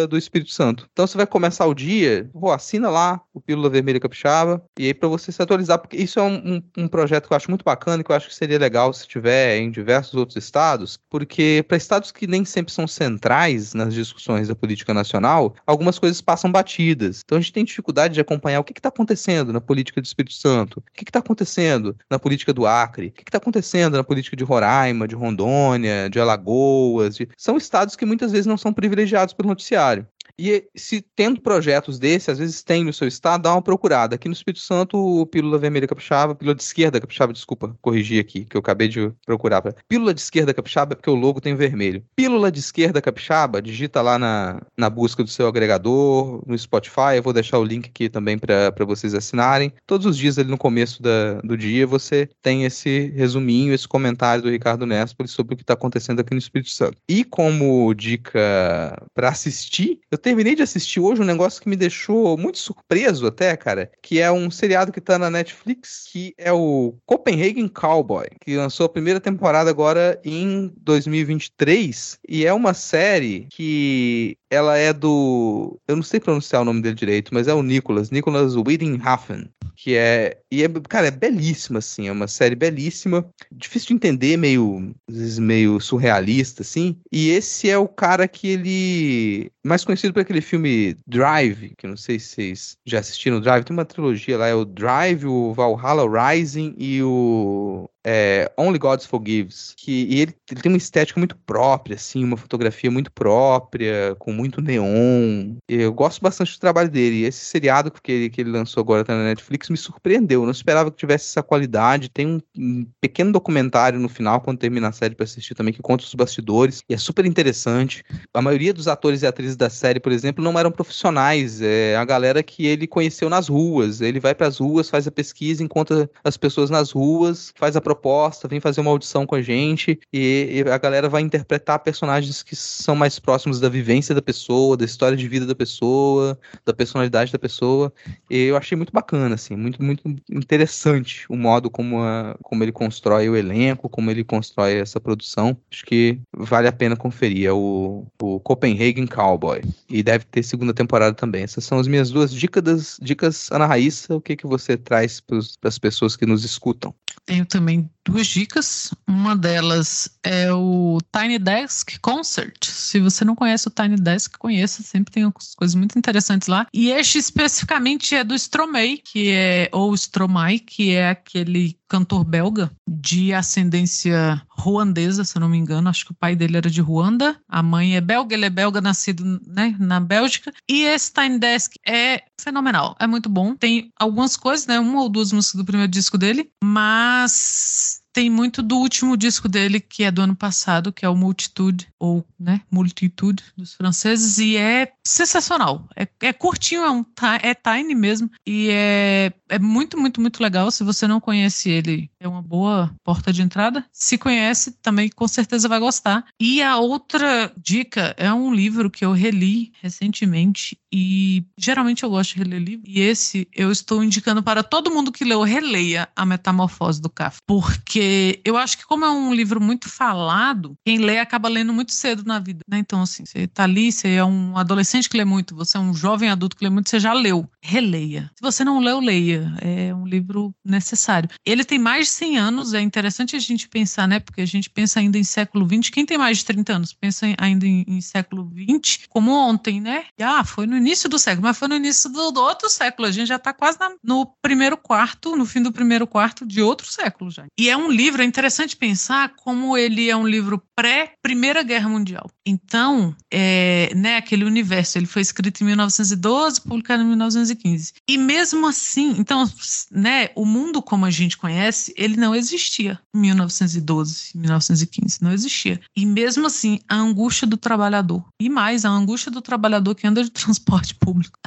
B: do Espírito Santo. Então você vai começar o dia, pô, assina lá o Pílula Vermelha Capixaba, e aí para você se atualizar, porque isso é um, um, um, projeto que eu acho muito bacana, que eu acho que seria legal se tiver em diversos outros estados, porque para estados que nem sempre são centrais nas discussões da política nacional, algumas coisas passam batidas. Então a gente tem dificuldade de acompanhar o que está acontecendo na política do Espírito Santo, o que está acontecendo na política do Acre, o que está acontecendo na política de Roraima, de Rondônia, de Alagoas. De... São estados que muitas vezes não são privilegiados pelo noticiário. E se tendo projetos desses, às vezes tem no seu estado, dá uma procurada. Aqui no Espírito Santo, Pílula Vermelha Capixaba, Pílula de Esquerda Capixaba, desculpa, corrigir aqui, que eu acabei de procurar. Pílula de Esquerda Capixaba é porque o logo tem vermelho. Pílula de Esquerda Capixaba, digita lá na, na busca do seu agregador, no Spotify, eu vou deixar o link aqui também para vocês assinarem. Todos os dias ali no começo da, do dia você tem esse resuminho, esse comentário do Ricardo Nespoli sobre o que está acontecendo aqui no Espírito Santo. E como dica para assistir, eu terminei de assistir hoje um negócio que me deixou muito surpreso até, cara, que é um seriado que tá na Netflix, que é o Copenhagen Cowboy, que lançou a primeira temporada agora em 2023, e é uma série que ela é do. Eu não sei pronunciar o nome dele direito, mas é o Nicholas, Nicholas Widdinghafen, que é. E é, cara, é belíssima, assim, é uma série belíssima, difícil de entender, meio, meio surrealista, assim. E esse é o cara que ele. Mais conhecido aquele filme Drive, que não sei se vocês já assistiram Drive, tem uma trilogia lá, é o Drive, o Valhalla Rising e o é, Only Gods Forgives, que ele, ele, tem uma estética muito própria, assim, uma fotografia muito própria, com muito neon. Eu gosto bastante do trabalho dele. E esse seriado que ele, que ele lançou agora tá na Netflix me surpreendeu. Eu não esperava que tivesse essa qualidade. Tem um, um pequeno documentário no final, quando termina a série para assistir também, que conta os bastidores. E é super interessante. A maioria dos atores e atrizes da série, por exemplo, não eram profissionais. É a galera que ele conheceu nas ruas. Ele vai para as ruas, faz a pesquisa, encontra as pessoas nas ruas, faz a proposta, vem fazer uma audição com a gente e, e, a galera vai interpretar personagens que são mais próximos da vivência da pessoa, da história de vida da pessoa, da personalidade da pessoa. E eu achei muito bacana, assim, muito, muito interessante o modo como, a, como ele constrói o elenco, como ele constrói essa produção. Acho que vale a pena conferir. É o, o Copenhagen Cowboy. E deve ter segunda temporada também. Essas são as minhas duas dicas, dicas Ana Raíssa. O que, que você traz para as pessoas que nos escutam?
D: Tenho também duas dicas. Uma delas é o Tiny Desk Concert. Se você não conhece o Tiny Desk, conheça, sempre tem coisas muito interessantes lá. E este especificamente é do Stromae, que é ou Stromae, que é aquele cantor belga de ascendência ruandesa, se eu não me engano. Acho que o pai dele era de Ruanda, a mãe é belga, ele é belga, nascido né, na Bélgica. E esse Tiny Desk é fenomenal, é muito bom. Tem algumas coisas, né? Uma ou duas músicas do primeiro disco dele, mas tem muito do último disco dele, que é do ano passado, que é o Multitude, ou, né, Multitude, dos franceses, e é sensacional. É, é curtinho, é, um, é tiny mesmo, e é, é muito, muito, muito legal. Se você não conhece ele, é uma boa porta de entrada. Se conhece, também com certeza vai gostar. E a outra dica é um livro que eu reli recentemente, e geralmente eu gosto de reler livro, e esse eu estou indicando para todo mundo que leu, releia A Metamorfose do Kafka, porque eu acho que como é um livro muito falado, quem lê acaba lendo muito cedo na vida, né? Então, assim, você tá ali, você é um adolescente que lê muito, você é um jovem adulto que lê muito, você já leu. Releia. Se você não leu, leia. É um livro necessário. Ele tem mais de 100 anos, é interessante a gente pensar, né? Porque a gente pensa ainda em século XX. Quem tem mais de 30 anos pensa ainda em, em século XX, como ontem, né? Ah, foi no início do século, mas foi no início do, do outro século. A gente já tá quase na, no primeiro quarto, no fim do primeiro quarto de outro século já. E é um livro, é interessante pensar como ele é um livro pré-Primeira Guerra Mundial. Então, é, né, aquele universo, ele foi escrito em 1912, publicado em 1915. E mesmo assim, então, né, o mundo como a gente conhece, ele não existia em 1912, 1915, não existia. E mesmo assim, a angústia do trabalhador, e mais, a angústia do trabalhador que anda de [laughs] transporte público,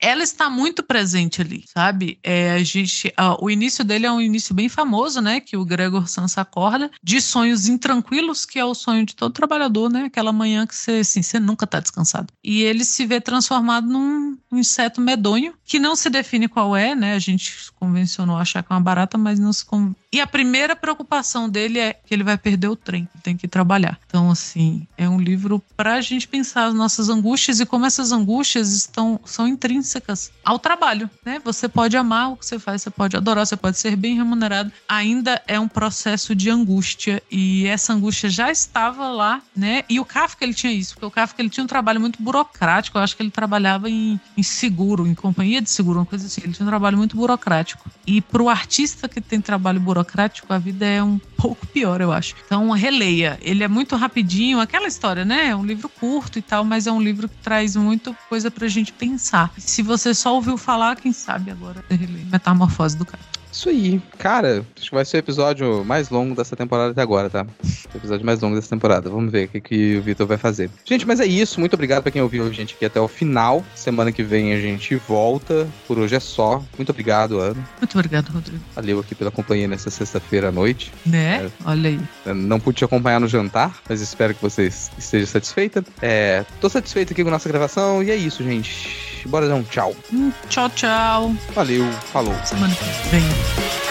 D: ela está muito presente ali, sabe? É, a gente, o início dele é um início bem famoso, né, que o Gregor Samsa acorda, de sonhos intranquilos, que é o sonho de todo trabalhador, né? Aquela manhã que você, assim, você nunca está descansado. E ele se vê transformado num, num, inseto medonho, que não se define qual é, né? A gente convencionou achar que é uma barata, mas não se. E a primeira preocupação dele é que ele vai perder o trem, tem que trabalhar. Então, assim, é um livro para a gente pensar as nossas angústias e como essas angústias estão são intrínsecas ao trabalho, né? Você pode amar o que você faz, você pode adorar, você pode ser bem remunerado. Ainda é um processo de angústia e essa angústia já estava lá, né? E o Kafka ele tinha isso, porque o Kafka ele tinha um trabalho muito burocrático. Eu acho que ele trabalhava em, em seguro, em companhia de seguro, uma coisa assim. Ele tinha um trabalho muito burocrático. E para o artista que tem trabalho burocrático, a vida é um pouco pior, eu acho. Então, releia. Ele é muito rapidinho, aquela história, né? É um livro curto e tal, mas é um livro que traz muita coisa pra gente pensar. Se você só ouviu falar, quem sabe agora releia Metamorfose do cara.
B: Isso aí. Cara, acho que vai ser o episódio mais longo dessa temporada até agora, tá? O episódio mais longo dessa temporada. Vamos ver o que, que o Vitor vai fazer. Gente, mas é isso. Muito obrigado pra quem ouviu a gente aqui até o final. Semana que vem a gente volta. Por hoje é só. Muito obrigado, Ana.
D: Muito obrigado, Rodrigo.
B: Valeu aqui pela companhia nessa sexta-feira à noite.
D: Né?
B: É.
D: Olha aí.
B: Não pude te acompanhar no jantar, mas espero que você esteja satisfeita. É, tô satisfeito aqui com a nossa gravação e é isso, gente. Bora dar um tchau.
D: Hum, Tchau, tchau.
B: Valeu, falou.
D: Semana que vem. Thank you.